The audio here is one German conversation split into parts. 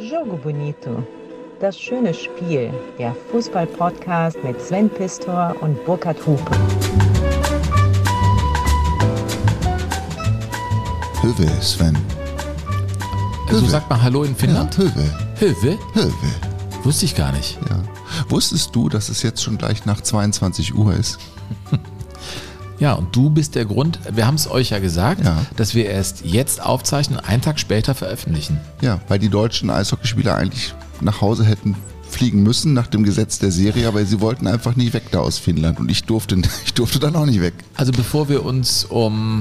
Jogo Bonito. Das schöne Spiel. Der Fußball-Podcast mit Sven Pistor und Burkhard Hupe. Höwe, Sven. So Höwe. sagt man Hallo in Finnland? Ja, Höwe. Höwe? Höwe. Wusste ich gar nicht. Ja. Wusstest du, dass es jetzt schon gleich nach 22 Uhr ist? Ja, und du bist der Grund, wir haben es euch ja gesagt, Ja. dass wir erst jetzt aufzeichnen, einen Tag später veröffentlichen. Ja, weil die deutschen Eishockeyspieler eigentlich nach Hause hätten fliegen müssen nach dem Gesetz der Serie, aber sie wollten einfach nie weg da aus Finnland und ich durfte, ich durfte dann auch nicht weg. Also bevor wir uns um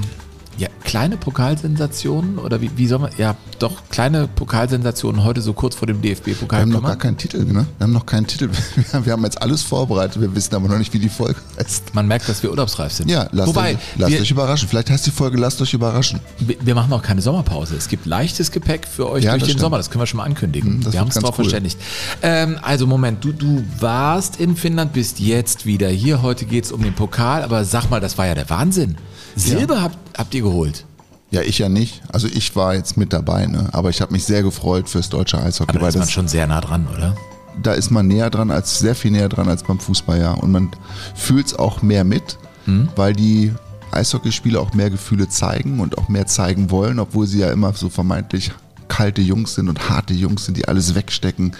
ja, kleine Pokalsensationen oder wie, wie soll man, ja doch, kleine Pokalsensationen heute so kurz vor dem DFB-Pokal Wir haben noch gar keinen Titel, ne? Wir haben noch keinen Titel. Wir haben jetzt alles vorbereitet, wir wissen aber noch nicht, wie die Folge heißt. Man merkt, dass wir urlaubsreif sind. Ja, lasst, Wobei, euch, lasst wir, euch überraschen. Vielleicht heißt die Folge Lasst euch überraschen. wir wir machen auch keine Sommerpause. Es gibt leichtes Gepäck für euch Ja, durch den stimmt. Sommer. Das können wir schon mal ankündigen. das wir haben ganz darauf cool. verständigt. Ähm, also Moment, du, du warst in Finnland, bist jetzt wieder hier. Heute geht es um den Pokal. Aber sag mal, das war ja der Wahnsinn. Silber habt, habt ihr geholt. Ja, ich ja nicht. Also ich war jetzt mit dabei, ne? Aber ich habe mich sehr gefreut fürs deutsche Eishockey, Aber da ist man das, schon sehr nah dran, oder? da ist man näher dran als sehr viel näher dran als beim Fußball, ja. Und man fühlt es auch mehr mit, Hm? weil die Eishockeyspieler auch mehr Gefühle zeigen und auch mehr zeigen wollen, obwohl sie ja immer so vermeintlich kalte Jungs sind und harte Jungs sind, die alles wegstecken.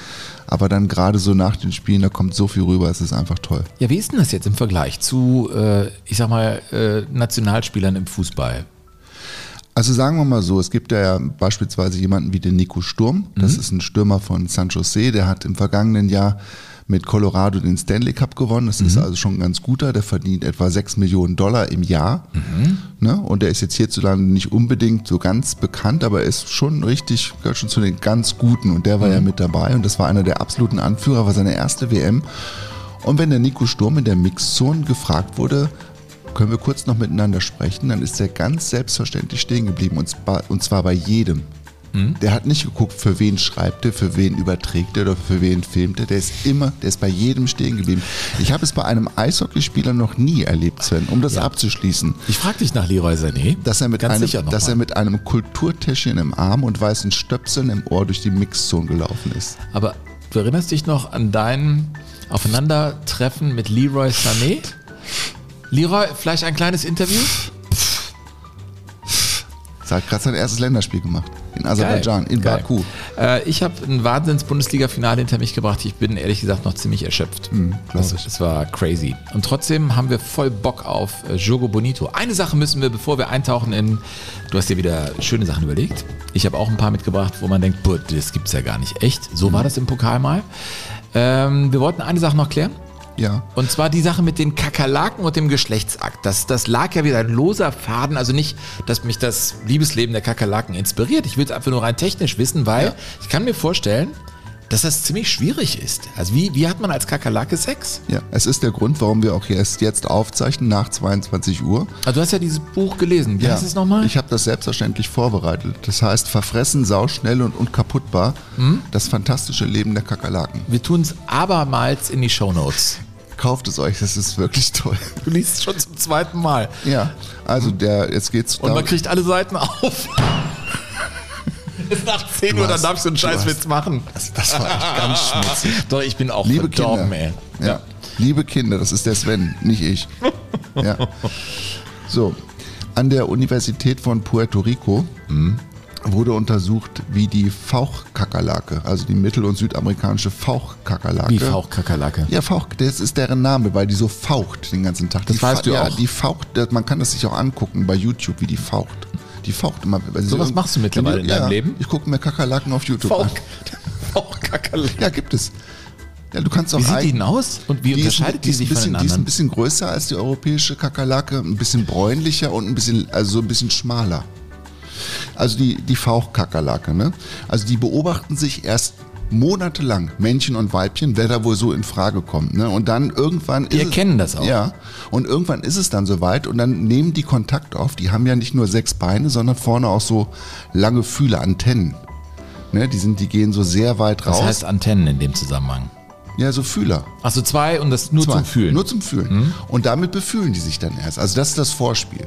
Aber dann gerade so nach den Spielen, da kommt so viel rüber, es ist einfach toll. Ja, wie ist denn das jetzt im Vergleich zu, äh, ich sag mal, äh, Nationalspielern im Fußball? Also sagen wir mal so, es gibt ja beispielsweise jemanden wie den Nico Sturm. Das ist ein Stürmer von San Jose, der hat im vergangenen Jahr mit Colorado den Stanley Cup gewonnen. Das ist also schon ein ganz guter. Der verdient etwa 6 Millionen Dollar im Jahr. Ne? Und der ist jetzt hierzulande nicht unbedingt so ganz bekannt, aber er ist schon richtig, gehört schon zu den ganz Guten. Und der war ja mit dabei und das war einer der absoluten Anführer, war seine erste WM. Und wenn der Nico Sturm in der Mixzone gefragt wurde, können wir kurz noch miteinander sprechen, dann ist er ganz selbstverständlich stehen geblieben und zwar bei jedem. Der hat nicht geguckt, für wen schreibt er, für wen überträgt er oder für wen filmt er. Der ist immer, der ist bei jedem stehen geblieben. Ich habe es bei einem Eishockeyspieler noch nie erlebt, Sven, um das abzuschließen. Ich frage dich nach Leroy Sané. Dass er, mit einem, dass er mit einem Kulturtäschchen im Arm und weißen Stöpseln im Ohr durch die Mixzone gelaufen ist. Aber du erinnerst dich noch an dein Aufeinandertreffen mit Leroy Sané? Leroy, vielleicht ein kleines Interview? Er hat gerade sein erstes Länderspiel gemacht. In Aserbaidschan, in Geil. Baku. Äh, ich habe ein Wahnsinns-Bundesliga-Finale hinter mich gebracht. Ich bin ehrlich gesagt noch ziemlich erschöpft. glaub das, das war crazy. Und trotzdem haben wir voll Bock auf äh, Jogo Bonito. Eine Sache müssen wir, bevor wir eintauchen in. Du hast dir wieder schöne Sachen überlegt. Ich habe auch ein paar mitgebracht, wo man denkt, boah, das gibt's ja gar nicht. Echt? So war das im Pokal mal. Ähm, wir wollten eine Sache noch klären. Ja. Und zwar die Sache mit den Kakerlaken und dem Geschlechtsakt. Das, das lag ja wieder ein loser Faden. Also nicht, dass mich das Liebesleben der Kakerlaken inspiriert. Ich will es einfach nur rein technisch wissen, weil Ja. ich kann mir vorstellen, dass das ziemlich schwierig ist. Also wie, wie hat man als Kakerlake Sex? Ja, es ist der Grund, warum wir auch erst jetzt aufzeichnen, nach 22 Uhr. Also du hast ja dieses Buch gelesen. Wie ja, heißt es nochmal? Ich habe das selbstverständlich vorbereitet. Das heißt, verfressen, sauschnell und unkaputtbar. Hm? Das fantastische Leben der Kakerlaken. Wir tun es abermals in die Shownotes. Kauft es euch, das ist wirklich toll. Du liest es schon zum zweiten Mal. Ja, also der, jetzt geht's Und man kriegt alle Seiten auf. Ist nach 10 Uhr, dann darfst du einen Scheißwitz hast- machen. das, das war echt ganz schmutzig. Doch, ich bin auch Liebe verdorben, Kinder. ey. Ja. Liebe Kinder, das ist der Sven, nicht ich. Ja. So, an der Universität von Puerto Rico wurde untersucht, wie die Fauchkakerlake, also die mittel- und südamerikanische Fauchkakerlake. Wie Fauchkakerlake. Ja, Fauch, das ist deren Name, weil die so faucht den ganzen Tag. Das die weißt du ja, auch. Die faucht, man kann das sich auch angucken bei YouTube, wie die faucht. Die faucht immer. weil sie So was irgend- machst du mittlerweile wenn in deinem ja, Leben? Ich gucke mir Kakerlaken auf YouTube Fauch, an. Fauchkakerlake. Ja, gibt es. Ja, du kannst auch Wie sieht die denn aus? Und wie die ist, unterscheidet die die, sich bisschen, Die ist ein voneinander? bisschen größer als die europäische Kakerlake, ein bisschen bräunlicher und ein bisschen, also so ein bisschen schmaler. Also die, die Fauchkakerlake, ne? Also die beobachten sich erst monatelang, Männchen und Weibchen, wer da wohl so in Frage kommt. Ne? Und dann irgendwann ist erkennen es, das auch. Ja. Und irgendwann ist es dann soweit und dann nehmen die Kontakt auf. Die haben ja nicht nur sechs Beine, sondern vorne auch so lange Fühler, Antennen. Ne? Die, sind, die gehen so sehr weit Was raus. heißt Antennen in dem Zusammenhang? ja, so Fühler. Achso, zwei und das nur Zwei. zum Fühlen. Nur zum Fühlen. Und damit befühlen die sich dann erst. Also das ist das Vorspiel.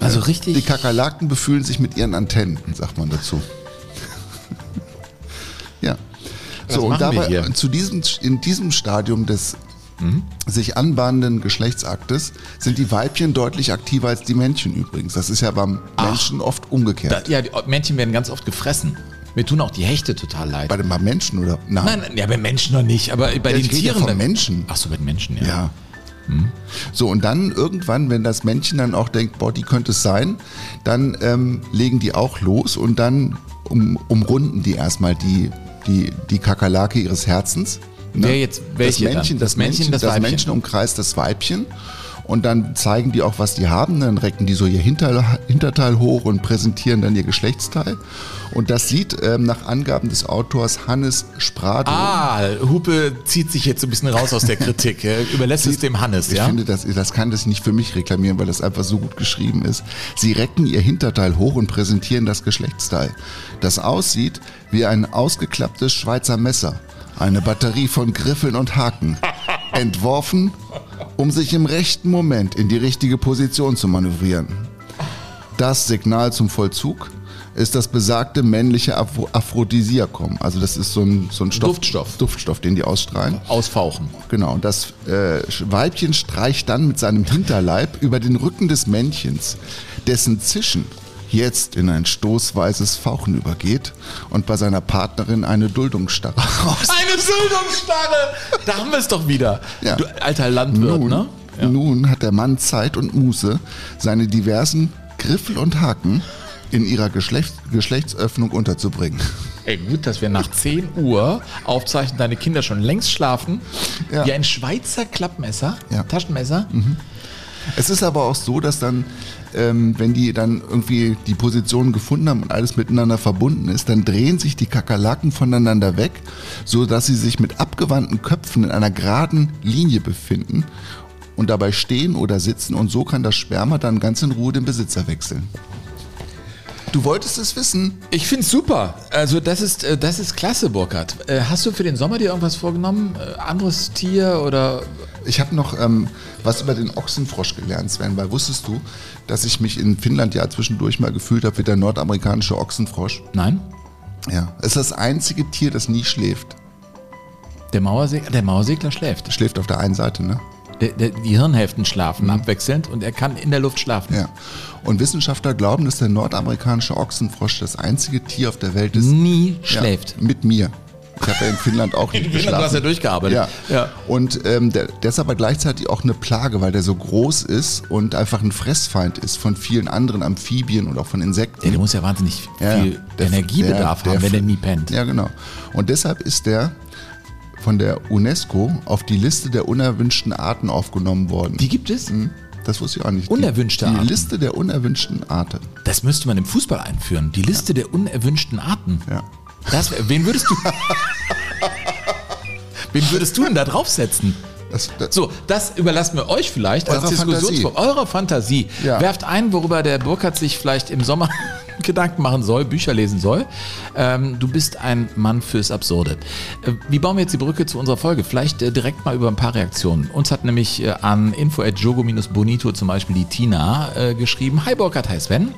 Also richtig- Die Kakerlaken befühlen sich mit ihren Antennen, sagt man dazu. So, und dabei zu diesem, in diesem Stadium des sich anbahnenden Geschlechtsaktes sind die Weibchen deutlich aktiver als die Männchen übrigens. Das ist ja beim Menschen oft umgekehrt. Da, ja, die Männchen werden ganz oft gefressen. Mir tun auch die Hechte total leid. bei den beim Menschen oder? Nein, Nein, ja, bei Menschen noch nicht, aber bei Ja, den ich rede ja Tieren. von Menschen. Ach so, bei den Menschen, ja. Ja. So, und dann irgendwann, wenn das Männchen dann auch denkt, boah, die könnte es sein, dann ähm, legen die auch los und dann um, umrunden die erstmal die, die, die Kakerlake ihres Herzens. ne? Wer jetzt- welche das? Männchen, das, Das Männchen, das das? Männchen umkreist das Weibchen. Und dann zeigen die auch, was die haben. Dann recken die so ihr Hinter, Hinterteil hoch und präsentieren dann ihr Geschlechtsteil. Und das sieht ähm, nach Angaben des Autors Hannes Sprado. Ah, Hupe zieht sich jetzt so ein bisschen raus aus der Kritik. Er überlässt es dem Hannes, Ich ja? finde, das, das kann das nicht für mich reklamieren, weil das einfach so gut geschrieben ist. Sie recken ihr Hinterteil hoch und präsentieren das Geschlechtsteil. Das aussieht wie ein ausgeklapptes Schweizer Messer. Eine Batterie von Griffeln und Haken. Entworfen, um sich im rechten Moment in die richtige Position zu manövrieren. Das Signal zum Vollzug ist das besagte männliche Aphro- Aphrodisiakum. Also das ist so ein, so ein Stoff, Duftstoff. Duftstoff, den die ausstrahlen. Ausfauchen. Genau, und das äh, Weibchen streicht dann mit seinem Hinterleib über den Rücken des Männchens, dessen Zischen jetzt in ein stoßweises Fauchen übergeht und bei seiner Partnerin eine Duldungsstarre aus. Eine Duldungsstarre! Da haben wir es doch wieder. Ja. Du alter Landwirt, Nun, ne? nun hat der Mann Zeit und Muße, seine diversen Griffel und Haken in ihrer Geschlecht, Geschlechtsöffnung unterzubringen. Ey, gut, dass wir nach 10 Uhr aufzeichnen, deine Kinder schon längst schlafen. Ja. Wie ein Schweizer Klappmesser, Ja. Taschenmesser. Es ist aber auch so, dass dann, ähm, wenn die dann irgendwie die Position gefunden haben und alles miteinander verbunden ist, dann drehen sich die Kakerlaken voneinander weg, so dass sie sich mit abgewandten Köpfen in einer geraden Linie befinden und dabei stehen oder sitzen und so kann das Sperma dann ganz in Ruhe den Besitzer wechseln. Du wolltest es wissen? Ich find's super. Also das ist, äh, das ist klasse, Burkhard. Äh, Hast du für den Sommer dir irgendwas vorgenommen? Äh, Anderes Tier oder Ich habe noch ähm, was über den Ochsenfrosch gelernt, Sven, weil wusstest du, dass ich mich in Finnland ja zwischendurch mal gefühlt habe wie der nordamerikanische Ochsenfrosch? nein? Ja, es ist das einzige Tier, das nie schläft. Der Mauersegler, der Mauersegler schläft. Schläft auf der einen Seite, ne? Die Hirnhälften schlafen abwechselnd und er kann in der Luft schlafen. Ja. Und Wissenschaftler glauben, dass der nordamerikanische Ochsenfrosch das einzige Tier auf der Welt ist. Nie Ja, schläft. mit mir. Ich habe ja in Finnland auch nicht Finnland, geschlafen. du hast ja durchgearbeitet. Ja. Ja. Und ähm, der, der ist aber gleichzeitig auch eine Plage, weil der so groß ist und einfach ein Fressfeind ist von vielen anderen Amphibien und auch von Insekten. Ja, der muss ja wahnsinnig Ja, viel der- Energiebedarf der- haben, wenn er nie pennt. Ja, genau. Und deshalb ist der von der UNESCO auf die Liste der unerwünschten Arten aufgenommen worden. Die gibt es? Hm, Das wusste ich auch nicht. Unerwünschte die, die Arten. Liste der unerwünschten Arten. Das müsste man im Fußball einführen. Die Liste der unerwünschten Arten. Ja. Das, wen würdest du. wen würdest du denn da draufsetzen? Das, das, So, das überlassen wir euch vielleicht als Diskussionsform. Eurer Fantasie. Ja. Werft ein, worüber der Burkhardt sich vielleicht im Sommer Gedanken machen soll, Bücher lesen soll. Ähm, du bist ein Mann fürs Absurde. Äh, wie bauen wir jetzt die Brücke zu unserer Folge? Vielleicht äh, direkt mal über ein paar Reaktionen. Uns hat nämlich äh, an info.jogo-bonito zum Beispiel die Tina äh, geschrieben. Hi Burkhardt, hi Sven.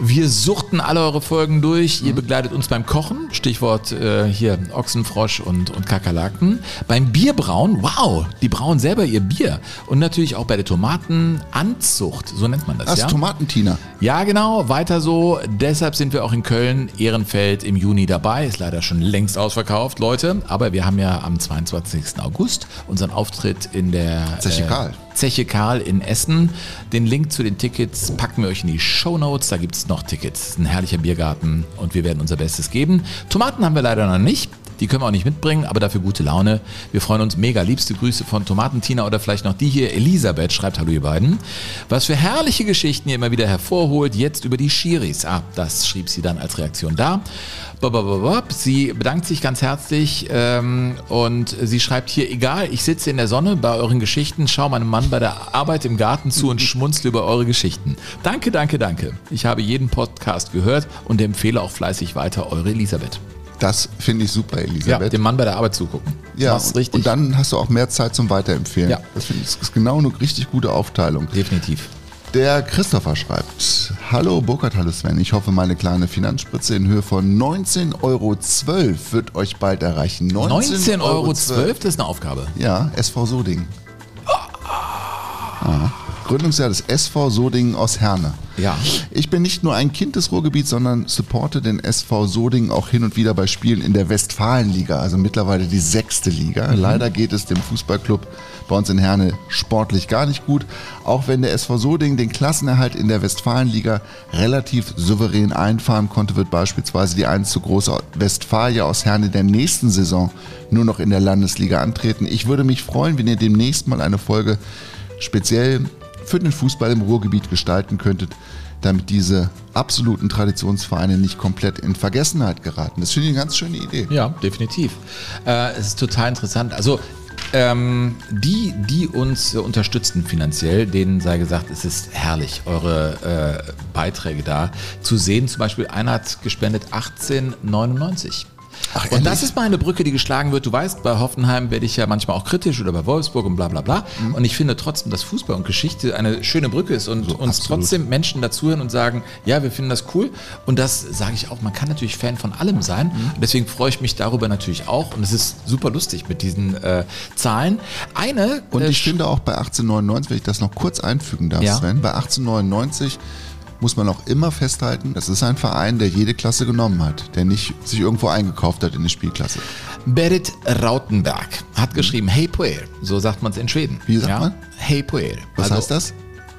Wir suchten alle eure Folgen durch. Ihr begleitet uns beim Kochen, Stichwort äh, hier Ochsenfrosch und, und Kakerlaken. Beim Bierbrauen, wow, die brauen selber ihr Bier. Und natürlich auch bei der Tomatenanzucht, so nennt man das, das ja? Tomatentina. Ja, genau, weiter so. Deshalb sind wir auch in Köln, Ehrenfeld im Juni dabei. Ist leider schon längst ausverkauft, Leute. Aber wir haben ja am 22. August unseren Auftritt in der Zeche Karl. Zeche Karl in Essen. Den Link zu den Tickets packen wir euch in die Show Notes. Da gibt es noch Tickets. Ein herrlicher Biergarten und wir werden unser Bestes geben. Tomaten haben wir leider noch nicht. Die können wir auch nicht mitbringen, aber dafür gute Laune. Wir freuen uns mega. Liebste Grüße von Tomatentina oder vielleicht noch die hier. Elisabeth schreibt Hallo ihr beiden. Was für herrliche Geschichten ihr immer wieder hervorholt. Jetzt über die Schiris. Ah, das schrieb sie dann als Reaktion da. Sie bedankt sich ganz herzlich ähm, und sie schreibt hier, egal, ich sitze in der Sonne bei euren Geschichten, schaue meinem Mann bei der Arbeit im Garten zu und schmunzle über eure Geschichten. Danke, danke, danke. Ich habe jeden Podcast gehört und empfehle auch fleißig weiter eure Elisabeth. Das finde ich super, Ja, Elisabeth. dem Mann bei der Arbeit zugucken. Ja, Mach's und, richtig. und dann hast du auch mehr Zeit zum Weiterempfehlen. Ja. Das finde ich das ist genau eine richtig gute Aufteilung. Definitiv. Der Christopher schreibt, Hallo Burkhard, hallo Sven, ich hoffe meine kleine Finanzspritze in Höhe von 19,12 Euro wird euch bald erreichen. 19,12 Euro, das ist eine Aufgabe. Ja, SV Soding. Ah. Gründungsjahr des SV Sodingen aus Herne. Ja. Ich bin nicht nur ein Kind des Ruhrgebiets, sondern supporte den SV Sodingen auch hin und wieder bei Spielen in der Westfalenliga, also mittlerweile die sechste Liga. Mhm. Leider geht es dem Fußballclub bei uns in Herne sportlich gar nicht gut, auch wenn der SV Sodingen den Klassenerhalt in der Westfalenliga relativ souverän einfahren konnte, wird beispielsweise die 1 zu große Westfalia aus Herne der nächsten Saison nur noch in der Landesliga antreten. Ich würde mich freuen, wenn ihr demnächst mal eine Folge speziell für den Fußball im Ruhrgebiet gestalten könntet, damit diese absoluten Traditionsvereine nicht komplett in Vergessenheit geraten. Das finde ich eine ganz schöne Idee. Ja, definitiv. Äh, es ist total interessant. Also ähm, die, die uns äh, unterstützen finanziell, denen sei gesagt, es ist herrlich, eure äh, Beiträge da zu sehen. Zum Beispiel einer hat gespendet 1899. Ach, und das ist mal eine Brücke, die geschlagen wird. Du weißt, bei Hoffenheim werde ich ja manchmal auch kritisch oder bei Wolfsburg und bla bla bla. Mhm. Und ich finde trotzdem, dass Fußball und Geschichte eine schöne Brücke ist und so, uns absolut. trotzdem Menschen dazuhören und sagen, ja, wir finden das cool. Und das sage ich auch, man kann natürlich Fan von allem sein. Mhm. Und deswegen freue ich mich darüber natürlich auch. Und es ist super lustig mit diesen äh, Zahlen. Eine. Und ich äh, finde auch bei 1899, wenn ich das noch kurz einfügen darf, ja. Sven, bei 1899 muss man auch immer festhalten, das ist ein Verein, der jede Klasse genommen hat, der nicht sich irgendwo eingekauft hat in die Spielklasse. Berit Rautenberg hat geschrieben, hey Puer, so sagt man es in Schweden. Wie sagt ja? man? Hey Puer. Was also, heißt das?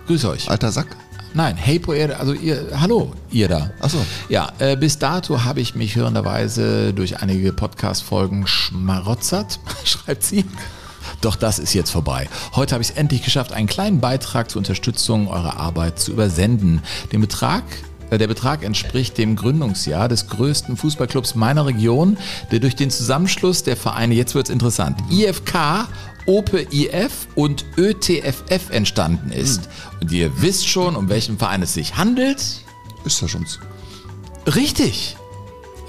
Grüß euch. Alter Sack? Nein, hey Puer, also ihr, hallo, ihr da. Achso. Ja, äh, bis dato habe ich mich hörenderweise durch einige Podcast-Folgen schmarotzert, schreibt sie. Doch das ist jetzt vorbei. Heute habe ich es endlich geschafft, einen kleinen Beitrag zur Unterstützung eurer Arbeit zu übersenden. Den Betrag äh, der Betrag entspricht dem Gründungsjahr des größten Fußballclubs meiner Region, der durch den Zusammenschluss der Vereine, jetzt wird es interessant, IFK, Ope IF und ÖTFF entstanden ist. Und ihr wisst schon, um welchen Verein es sich handelt. Ist das schon. Richtig.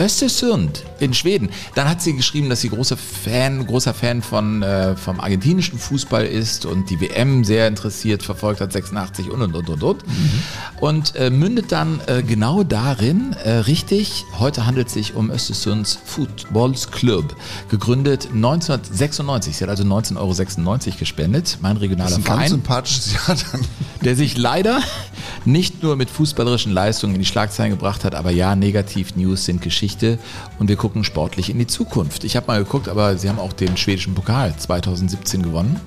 Östersund in Schweden. Dann hat sie geschrieben, dass sie großer Fan, großer Fan von, äh, vom argentinischen Fußball ist und die WM sehr interessiert verfolgt hat, 86 und und und und und. Mhm. Und äh, mündet dann äh, genau darin, äh, richtig, heute handelt es sich um Östersunds Footballs Club, gegründet 1996. Sie hat also 19,96 Euro gespendet, mein regionaler das ist ein Verein. Ganz sympathisches Jahr dann. Der sich leider nicht nur mit fußballerischen Leistungen in die Schlagzeilen gebracht hat, aber ja, Negativ-News sind Geschichte und wir gucken sportlich in die Zukunft. Ich habe mal geguckt, aber sie haben auch den schwedischen Pokal 2017 gewonnen.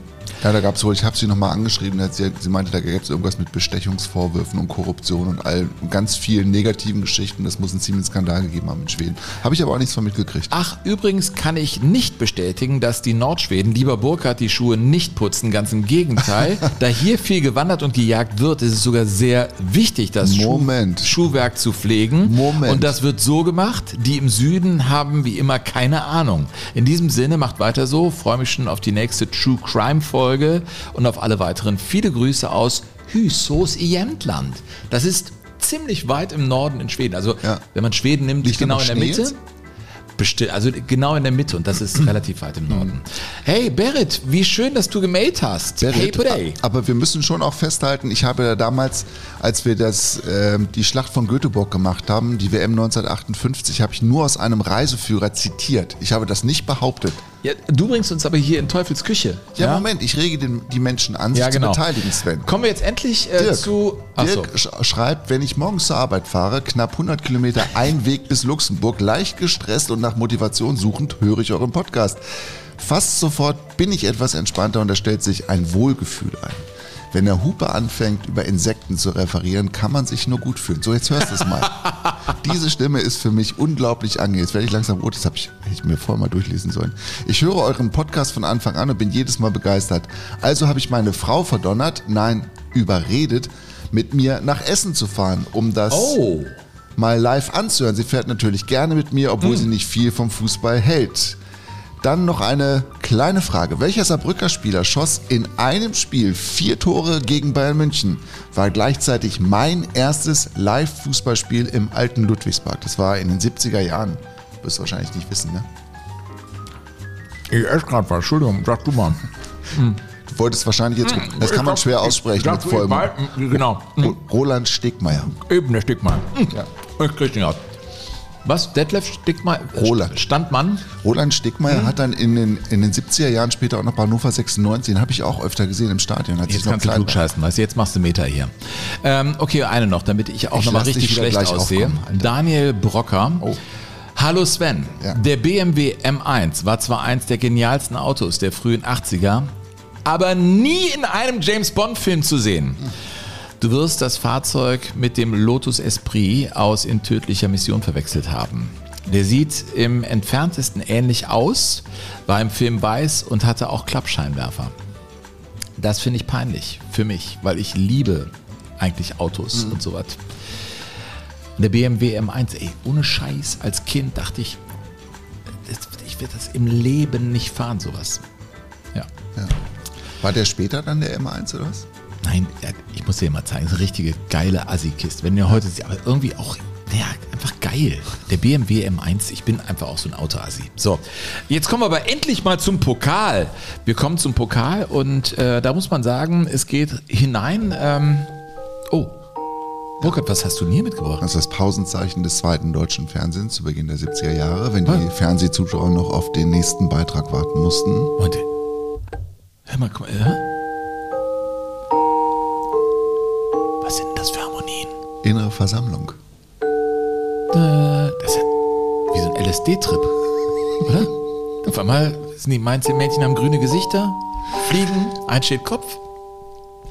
Ja, da gab es wohl, ich habe sie nochmal angeschrieben, sie, sie meinte, da gäbe es irgendwas mit Bestechungsvorwürfen und Korruption und all ganz vielen negativen Geschichten. Das muss einen ziemlichen Skandal gegeben haben in Schweden. Habe ich aber auch nichts von mitgekriegt. Ach, übrigens kann ich nicht bestätigen, dass die Nordschweden, lieber Burkhardt, die Schuhe nicht putzen. Ganz im Gegenteil. da hier viel gewandert und gejagt wird, ist es sogar sehr wichtig, das. Schuh Schuhwerk zu pflegen. Moment. Und das wird so gemacht. Die im Süden haben wie immer keine Ahnung. In diesem Sinne, macht weiter so. Freue mich schon auf die nächste True Crime Folge. Folge und auf alle weiteren viele Grüße aus Hysos i Jämtland. Das ist ziemlich weit im Norden in Schweden. Also ja. wenn man Schweden nimmt, Liegt genau in der Mitte. Jetzt? Also genau in der Mitte und das ist relativ weit im Norden. Hey Berit, wie schön, dass du gemailt hast. Berit, hey Today. Aber wir müssen schon auch festhalten, ich habe ja damals, als wir das, äh, die Schlacht von Göteborg gemacht haben, die WM 1958, habe ich nur aus einem Reiseführer zitiert. Ich habe das nicht behauptet. Ja, du bringst uns aber hier in Teufels Küche. Ja, ja? Moment, ich rege den, die Menschen an, sich ja, genau. zu beteiligen, Sven. Kommen wir jetzt endlich äh, Dirk, zu... Dirk so. schreibt, wenn ich morgens zur Arbeit fahre, knapp 100 Kilometer ein Weg bis Luxemburg, leicht gestresst und nach Motivation suchend, höre ich euren Podcast. Fast sofort bin ich etwas entspannter und da stellt sich ein Wohlgefühl ein. Wenn der Hupe anfängt, über Insekten zu referieren, kann man sich nur gut fühlen. So, jetzt hörst du es mal. Diese Stimme ist für mich unglaublich angenehm. Jetzt werde ich langsam rot, das habe ich, hätte ich mir vorher mal durchlesen sollen. Ich höre euren Podcast von Anfang an und bin jedes Mal begeistert. Also habe ich meine Frau verdonnert, nein, überredet, mit mir nach Essen zu fahren, um das oh. mal live anzuhören. Sie fährt natürlich gerne mit mir, obwohl hm. sie nicht viel vom Fußball hält. Dann noch eine kleine Frage. Welcher Saarbrücker Spieler schoss in einem Spiel vier Tore gegen Bayern München? War gleichzeitig mein erstes Live-Fußballspiel im alten Ludwigspark. Das war in den 70er Jahren. Du wirst wahrscheinlich nicht wissen, ne? Ich esse gerade was. Entschuldigung, sag du mal. Hm. Du wolltest wahrscheinlich jetzt, das kann man schwer aussprechen mit vollem. Genau. Roland Stegmeier. Eben der Stickmann. Ja. Ich krieg den aus. Was? Detlef Stickmann? Roland. Standmann? Roland Stegmeier Mhm. hat dann in den, in den 70er Jahren später auch noch Hannover 96, den habe ich auch öfter gesehen im Stadion. Als ich Jetzt noch kannst du klugscheißen, weißt du, jetzt machst du Meter hier. Ähm, okay, eine noch, damit ich auch nochmal richtig schlecht aussehe. Daniel Brocker. Oh. Hallo Sven. Ja. Der BMW M1 war zwar eins der genialsten Autos der frühen 80er, aber nie in einem James Bond Film zu sehen. Du wirst das Fahrzeug mit dem Lotus Esprit aus In tödlicher Mission verwechselt haben. Der sieht im entferntesten ähnlich aus, war im Film weiß und hatte auch Klappscheinwerfer. Das finde ich peinlich für mich, weil ich liebe eigentlich Autos und sowas. Der BMW M1, ey, ohne Scheiß, als Kind dachte ich, ich werde das im Leben nicht fahren, sowas. Ja. Ja. War der später dann der M1 oder was? Nein, ich muss dir mal zeigen, so eine richtige geile Assi-Kiste. Wenn ihr heute seht, aber irgendwie auch, ja, einfach geil. Der BMW M1, ich bin einfach auch so ein Auto-Assi. So, jetzt kommen wir aber endlich mal zum Pokal. Wir kommen zum Pokal und äh, da muss man sagen, es geht hinein. Ähm, oh, Burkhard, was hast du denn hier mitgebracht? Das ist das Pausenzeichen des zweiten deutschen Fernsehens zu Beginn der 70er Jahre, wenn die Fernsehzuschauer noch auf den nächsten Beitrag warten mussten. Und, hör mal, guck mal, ja? Innere Versammlung. Da, Das ist ja wie so ein LSD-Trip, oder? Auf einmal sind die Mädchen haben grüne Gesichter, fliegen, ein steht Kopf.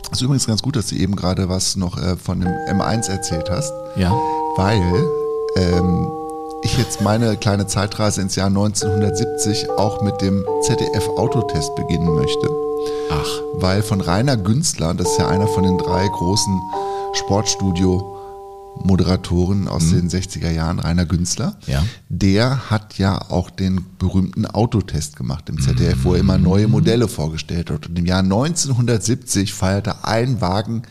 Das ist übrigens ganz gut, dass du eben gerade was noch äh, von dem M1 erzählt hast, Ja. weil ähm, ich jetzt meine kleine Zeitreise ins Jahr 1970 auch mit dem ZDF-Autotest beginnen möchte. Ach, weil von Rainer Günzler, das ist ja einer von den drei großen Sportstudio-Moderatoren aus den 60er Jahren, Rainer Günzler, Ja. der hat ja auch den berühmten Autotest gemacht im ZDF, wo er immer neue Modelle vorgestellt hat. Und im Jahr 1970 feierte ein Wagen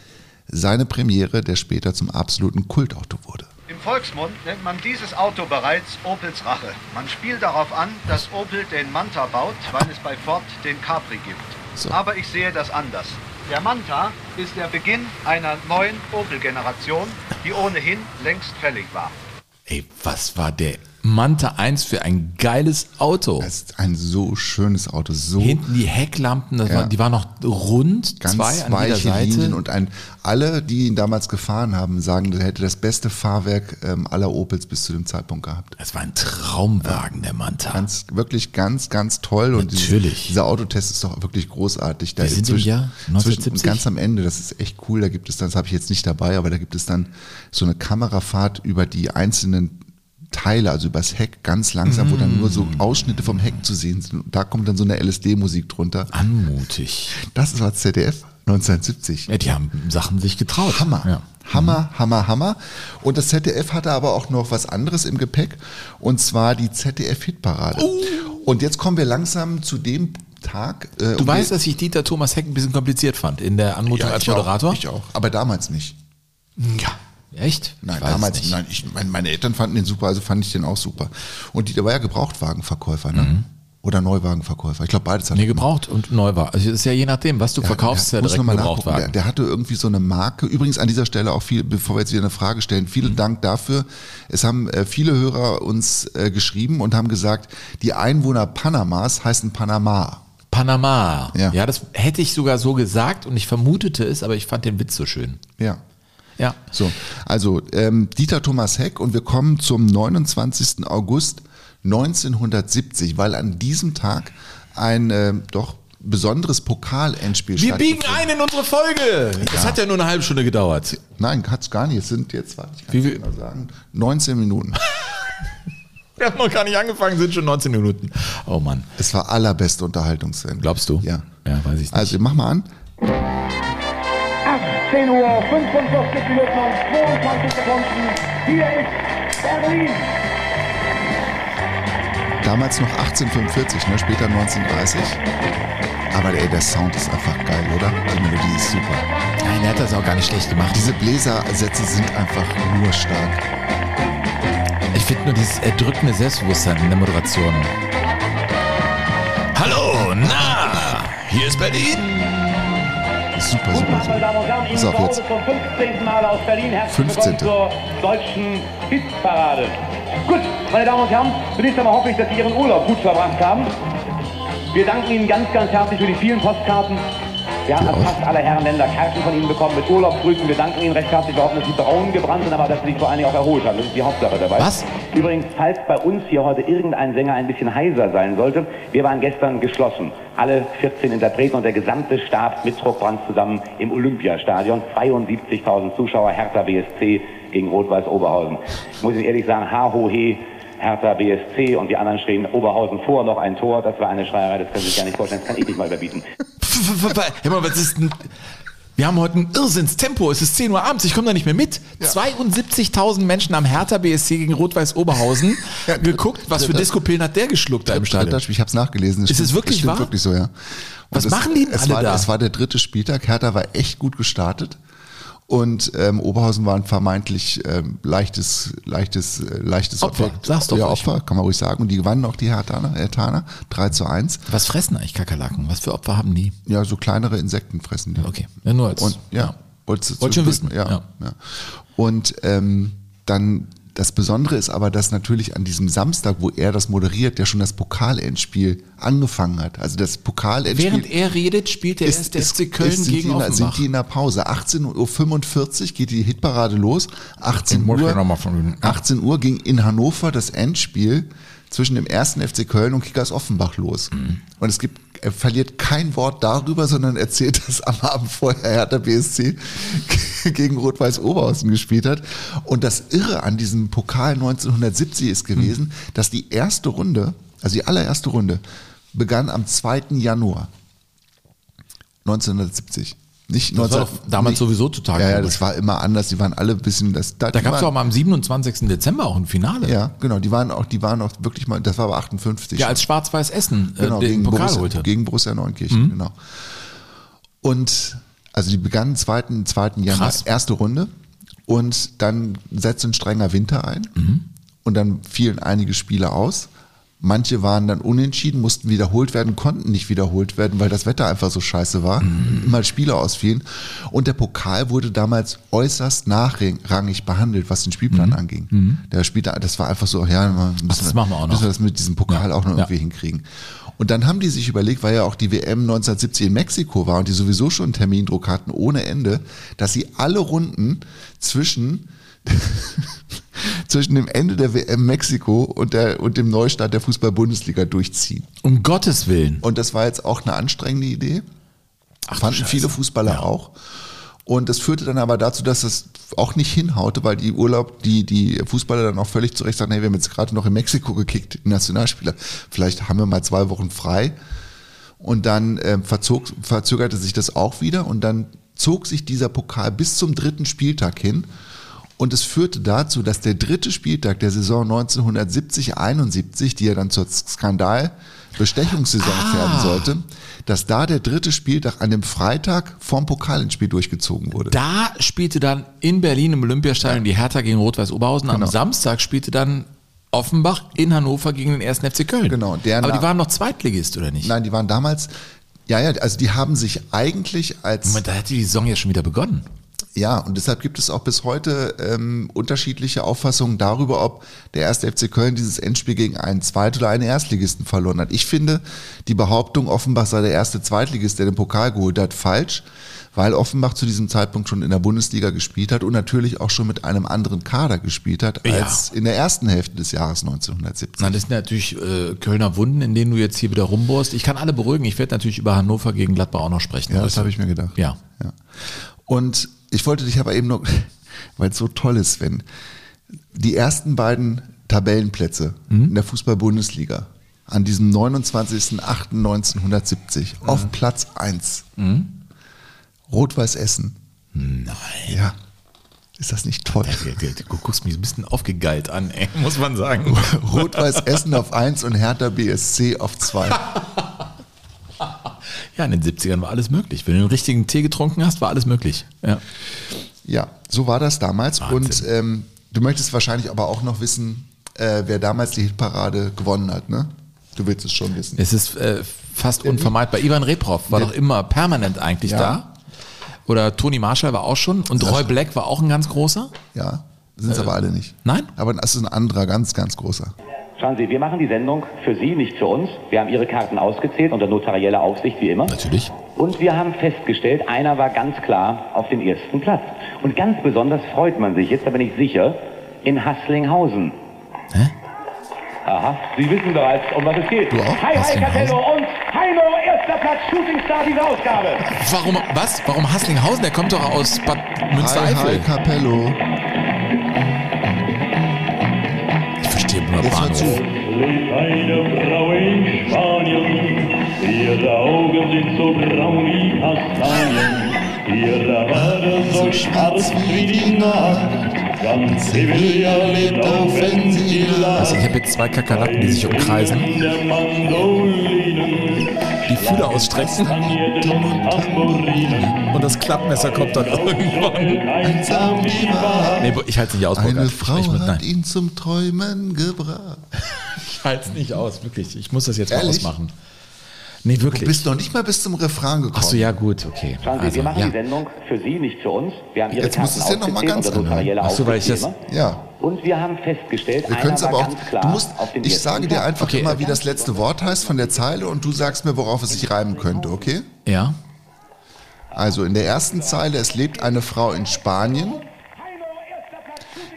seine Premiere, der später zum absoluten Kultauto wurde. Im Volksmund nennt man dieses Auto bereits Opels Rache. Man spielt darauf an, dass Opel den Manta baut, weil es bei Ford den Capri gibt. So. Aber ich sehe das anders. Der Manta ist der Beginn einer neuen Opel-Generation, die ohnehin längst fällig war. ey, was war der Manta 1 für ein geiles Auto? Das ist ein so schönes Auto, so Hinten die Hecklampen, Ja. war, die waren noch rund, ganz zwei an jeder weiche Seite. Linien und ein, alle, die ihn damals gefahren haben, sagen, er hätte das beste Fahrwerk ähm, aller Opels bis zu dem Zeitpunkt gehabt. das war ein Traumwagen, der Manta. Ganz, wirklich ganz, ganz toll. Und Natürlich. Dieses, dieser Autotest ist doch wirklich großartig. Da Wir sind im zwischen- Jahr zwischen- 1970. Ganz am Ende, das ist echt cool. Da gibt es dann, das habe ich jetzt nicht dabei, aber da gibt es dann so eine Kamerafahrt über die einzelnen Teile, also übers Heck ganz langsam, wo dann nur so Mm. Ausschnitte vom Heck zu sehen sind. Und da kommt dann so eine LSD-Musik drunter. Anmutig. Das war ZDF 1970. Ja, die haben Sachen sich getraut. Hammer. Ja. Hammer, Hammer, Hammer. Und das ZDF hatte aber auch noch was anderes im Gepäck, und zwar die ZDF-Hitparade. Und jetzt kommen wir langsam zu dem Tag. äh, Du weißt, dass ich Dieter Thomas Heck ein bisschen kompliziert fand in der Anmutung ja, als Moderator. Auch, ich auch. Aber damals nicht. Ja. Echt? Nein, damals, nein, ich, meine, meine Eltern fanden den super, also fand ich den auch super. Und Dieter war ja Gebrauchtwagenverkäufer, ne? Oder Neuwagenverkäufer. Ich glaube, beides hat Mhm. Nee, er gemacht. gebraucht und neu war. Also es ist ja je nachdem, was du verkaufst, ist ja muss direkt nachgucken. Der, Gebrauchtwagen. der hatte irgendwie so eine Marke. Übrigens an dieser Stelle auch viel, bevor wir jetzt wieder eine Frage stellen, vielen Mhm. Dank dafür. Es haben äh, viele Hörer uns äh, geschrieben und haben gesagt, die Einwohner Panamas heißen Panama. Panama. Ja. ja, das hätte ich sogar so gesagt und ich vermutete es, aber ich fand den Witz so schön. Ja. Ja. So, also ähm, Dieter Thomas Heck und wir kommen zum 29. August 1970, weil an diesem Tag ein äh, doch besonderes Pokal-Endspiel Wir biegen ein in unsere Folge. Das Ja. hat ja nur eine halbe Stunde gedauert. Nein, hat's gar nicht. Es sind jetzt, warte, ich kann Wie es viel- genau sagen, 19 Minuten. Wir haben noch gar nicht angefangen, sind schon 19 Minuten. Oh Mann. Es war allerbeste Unterhaltungssendung. Glaubst du? Ja. Ja, weiß ich nicht. Also mach mal an. 10 Uhr 45 Minuten und 22 Sekunden. Hier ist Berlin. Damals noch 1845, ne? später 1930. Aber ey, der Sound ist einfach geil, oder? Die Melodie ist super. Nein, er hat das auch gar nicht schlecht gemacht. Diese Bläsersätze sind einfach nur stark. Ich finde nur dieses erdrückende Selbstbewusstsein in der Moderation. Hallo, na, Hier ist Berlin. Super, super, super. Ihnen Pass auf jetzt. Hause zum 15. Mal aus Berlin. Herzlich 15.. willkommen zur deutschen Hitparade. Gut, meine Damen und Herren, zunächst einmal hoffe ich, dass Sie Ihren Urlaub gut verbracht haben. Wir danken Ihnen ganz, ganz herzlich für die vielen Postkarten. Wir haben fast alle Herrenländer Karten von Ihnen bekommen mit Urlaubsgrüßen. Wir danken Ihnen recht herzlich. Wir hoffen, dass Sie braun gebrannt sind, aber dass Sie sich vor allen Dingen auch erholt haben. Das ist die Hauptsache dabei. Was? Übrigens, falls bei uns hier heute irgendein Sänger ein bisschen heiser sein sollte, wir waren gestern geschlossen. Alle 14 Interpreten und der gesamte Stab mit Druckbrand zusammen im Olympiastadion. 72.000 Zuschauer, Hertha BSC gegen Rot-Weiß Oberhausen. Ich muss Ihnen ehrlich sagen, ha, ho, he, Hertha BSC und die anderen stehen Oberhausen vor, noch ein Tor. Das war eine Schreierei, das können Sie sich gar nicht vorstellen, das kann ich nicht mal überbieten. Hör mal, was ist denn... Wir haben heute ein Irrsinnstempo. Es ist 10 Uhr abends. Ich komme da nicht mehr mit. 72.000 Menschen am Hertha BSC gegen Rot-Weiß Oberhausen geguckt. Was für Disco-Pillen hat der geschluckt da im Stadion? Ich habe es nachgelesen. Ist es wirklich stimmt wahr? wirklich so, ja. Und Was machen die denn es alle war, da? Es war der dritte Spieltag. Hertha war echt gut gestartet. Und ähm, Oberhausen war ein vermeintlich ähm, leichtes, leichtes, äh, leichtes Opfer. Objekt. Sag's doch ja, ruhig. Opfer, kann man ruhig sagen. Und die gewannen auch die Hertaner, Hertaner 3 zu 1. Was fressen eigentlich Kakerlaken? Was für Opfer haben die? Ja, so kleinere Insekten fressen die. Okay, ja, nur als... Und ja, du Wollte schon wissen, Ja, ja. ja. Und ähm, dann das Besondere ist aber, dass natürlich an diesem Samstag, wo er das moderiert, ja schon das Pokalendspiel angefangen hat. Also das Pokalendspiel. Während er redet, spielt der ist- erste ist- FC Köln ist- sind gegen die in, der- Offenbach. Sind die in der Pause. 18.45 Uhr geht die Hitparade los. 18 Ich muss ja Uhr, von- 18 Uhr ging in Hannover das Endspiel zwischen dem ersten FC Köln und Kickers Offenbach los. Mhm. Und es gibt, er verliert kein Wort darüber, sondern erzählt, dass am Abend vorher Hertha BSC gegen Rot-Weiß Oberhausen gespielt hat. Und das Irre an diesem Pokal 1970 ist gewesen, Mhm. dass die erste Runde, also die allererste Runde, begann am 2. Januar 1970. Nicht Das war 19 doch damals nicht, sowieso total Ja, ja, das war immer anders. Die waren alle ein bisschen, das, Da die gab es auch mal am 27. Dezember auch ein Finale. Ja, genau. Die waren auch, die waren auch wirklich mal, das war aber 58. Ja, als Schwarz-Weiß Essen äh, genau, den gegen, Pokal Borussia, holte. Mhm. gegen Borussia Neunkirchen, genau. Und also die begannen zweiten, zweiten Januar, Krass. erste Runde und dann setzte ein strenger Winter ein Mhm. und dann fielen einige Spiele aus. Manche waren dann unentschieden, mussten wiederholt werden, konnten nicht wiederholt werden, weil das Wetter einfach so scheiße war. Mhm. Immer Spiele ausfielen. Und der Pokal wurde damals äußerst nachrangig behandelt, was den Spielplan anging. Der Spieler, das war einfach so, ja, müssen, Mhm. das machen wir auch noch. müssen wir das mit diesem Pokal Ja, auch noch ja. irgendwie hinkriegen. Und dann haben die sich überlegt, weil ja auch die WM 1970 in Mexiko war und die sowieso schon einen Termindruck hatten ohne Ende, dass sie alle Runden zwischen zwischen dem Ende der WM Mexiko und, der, und dem Neustart der Fußball-Bundesliga durchziehen. Um Gottes Willen. Und das war jetzt auch eine anstrengende Idee. Ach, Fanden viele Fußballer Ja. auch. Und das führte dann aber dazu, dass es auch nicht hinhaute, weil die Urlaub, die, die Fußballer dann auch völlig zu Recht sagen, hey, wir haben jetzt gerade noch in Mexiko gekickt, die Nationalspieler. Vielleicht haben wir mal zwei Wochen frei. Und dann ähm, verzog, verzögerte sich das auch wieder und dann zog sich dieser Pokal bis zum dritten Spieltag hin. Und es führte dazu, dass der dritte Spieltag der Saison 1970-71, die ja dann zur Skandal-Bestechungssaison Ah. werden sollte, dass da der dritte Spieltag an dem Freitag vorm Pokalendspiel durchgezogen wurde. Da spielte dann in Berlin im Olympiastadion die Hertha gegen Rot-Weiß Oberhausen. Am Genau. Samstag spielte dann Offenbach in Hannover gegen den 1. FC Köln. Genau, Aber die waren noch Zweitligist, oder nicht? Nein, die waren damals, ja, ja, also die haben sich eigentlich als Moment, da hätte die Saison ja schon wieder begonnen. Ja, und deshalb gibt es auch bis heute ähm, unterschiedliche Auffassungen darüber, ob der erste FC Köln dieses Endspiel gegen einen Zweit- oder einen Erstligisten verloren hat. Ich finde die Behauptung, Offenbach sei der erste Zweitligist, der den Pokal geholt hat, falsch, weil Offenbach zu diesem Zeitpunkt schon in der Bundesliga gespielt hat und natürlich auch schon mit einem anderen Kader gespielt hat Ja. als in der ersten Hälfte des Jahres 1970. Na, das sind natürlich äh, Kölner Wunden, in denen du jetzt hier wieder rumbohrst. Ich kann alle beruhigen. Ich werde natürlich über Hannover gegen Gladbach auch noch sprechen. Ja, das habe ich mir gedacht. Ja. ja. Und ich wollte dich aber eben noch, weil es so toll ist, Sven, die ersten beiden Tabellenplätze in der Fußball-Bundesliga an diesem 29.08.1970 auf Platz 1. Rot-Weiß Essen. Nein. Ja. Ist das nicht toll? Du guckst mich ein bisschen aufgegeilt an, ey, muss man sagen. Rot-Weiß Essen auf 1 und Hertha BSC auf 2. Ja, in den 70ern war alles möglich. Wenn du den richtigen Tee getrunken hast, war alles möglich. Ja. Ja, so war das damals. Wahnsinn. Und ähm, du möchtest wahrscheinlich aber auch noch wissen, äh, wer damals die Hitparade gewonnen hat, ne? Du willst es schon wissen. Es ist äh, fast unvermeidbar. Ivan Reprov war doch immer permanent eigentlich Ja. da. Oder Tony Marshall war auch schon. Und Roy Black war auch ein ganz großer. Ja, sind es aber alle nicht. Nein? Aber das ist ein anderer, ganz, ganz großer. Schauen Sie, wir machen die Sendung für Sie, nicht für uns. Wir haben Ihre Karten ausgezählt unter notarieller Aufsicht wie immer. Natürlich. Und wir haben festgestellt, einer war ganz klar auf den ersten Platz. Und ganz besonders freut man sich, jetzt da bin ich sicher, in Hasslinghausen. Hä? Aha, Sie wissen bereits, um was es geht. Du auch? Hi, hi? Capello und Heino, erster Platz, Shootingstar dieser Ausgabe. Warum, was? Warum Hasslinghausen? Der kommt doch aus Bad Hi, hi, Münstereifel. Capello. Sind so braun wie Kastanien. Ihre Haare so schwarz wie die Nacht. Ganz Sevilla lebt sie lacht. Also ich habe jetzt zwei Kakerlaken, die sich umkreisen. Die Fühler ausstrecken. Und das Klappmesser kommt dann irgendwann. Nee, ich halte es nicht aus. Eine Burkhard. Frau ich, mit, hat ihn zum Träumen gebracht. ich halte es nicht aus, wirklich. Ich muss das jetzt mal Ehrlich? ausmachen. Nee, Du wirklich. bist noch nicht mal bis zum Refrain gekommen. Achso, ja gut, okay. Schauen Sie, Also, wir machen ja. die Sendung für Sie, nicht für uns. Wir haben Ihre Jetzt Karten du es ja noch mal ausgezählt ganz anhören. notarieller Ach so, weil ich das-. Ja. Und wir haben festgestellt, Wir können einer aber auch. ganz klar Du musst, ich sage dir einfach Okay. immer, wie das letzte Wort heißt von der Zeile und du sagst mir, worauf es sich reimen könnte, okay? Ja. Also in der ersten Zeile, es lebt eine Frau in Spanien.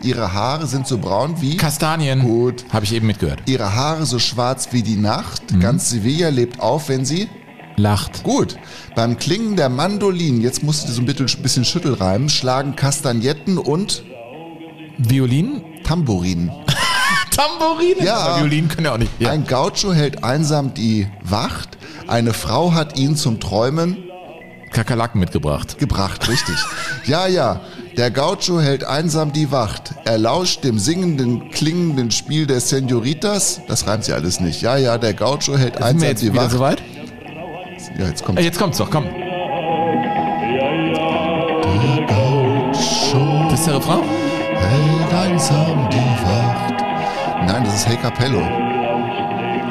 Ihre Haare sind so braun wie. Kastanien. Gut. Habe ich eben mitgehört. Ihre Haare so schwarz wie die Nacht. Mhm. Ganz Sevilla lebt auf, wenn sie. Lacht. Gut. Beim Klingen der Mandolinen, jetzt musst du so ein bisschen, bisschen Schüttelreimen, schlagen Kastagnetten und Violin? Tambourinen. Tambourine. Ja. Aber Violin können ja auch nicht. Ja. Ein Gaucho hält einsam die Wacht. Eine Frau hat ihn zum Träumen Kakerlaken mitgebracht. gebracht, richtig. Ja, ja. Der Gaucho hält einsam die Wacht. Er lauscht dem singenden, klingenden Spiel der Senoritas. Das reimt sich alles nicht. Ja, ja, der Gaucho hält Sind einsam die Wacht. soweit? Ja, jetzt kommt Äh, Jetzt kommt's doch, komm. Gaucho Das ist der Refrain? hält einsam die Wacht. Nein, das ist Hey Capello.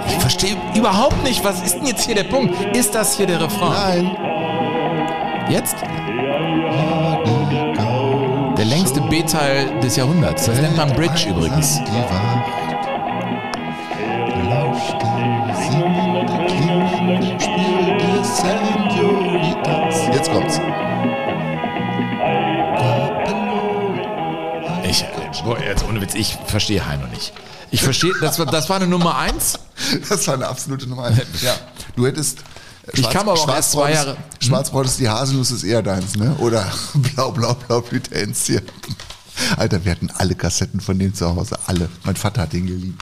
Ich verstehe überhaupt nicht, was ist denn jetzt hier der Punkt? Ist das hier der Refrain? Nein. Jetzt? Der längste B-Teil des Jahrhunderts. Das nennt man Bridge übrigens. Jetzt kommt's. Ich, boah, jetzt ohne Witz, ich verstehe Heino nicht. Ich verstehe, das war, das war eine Nummer eins. Das war eine absolute Nummer eins. Ja. Du hättest. Äh, Ich kam aber auch erst zwei Jahre- Schwarzbrot ist die Haselnuss ist eher deins, ne? Oder blau, blau, blau Blüte Enzian. Alter, wir hatten alle Kassetten von denen zu Hause. Alle. Mein Vater hat den geliebt.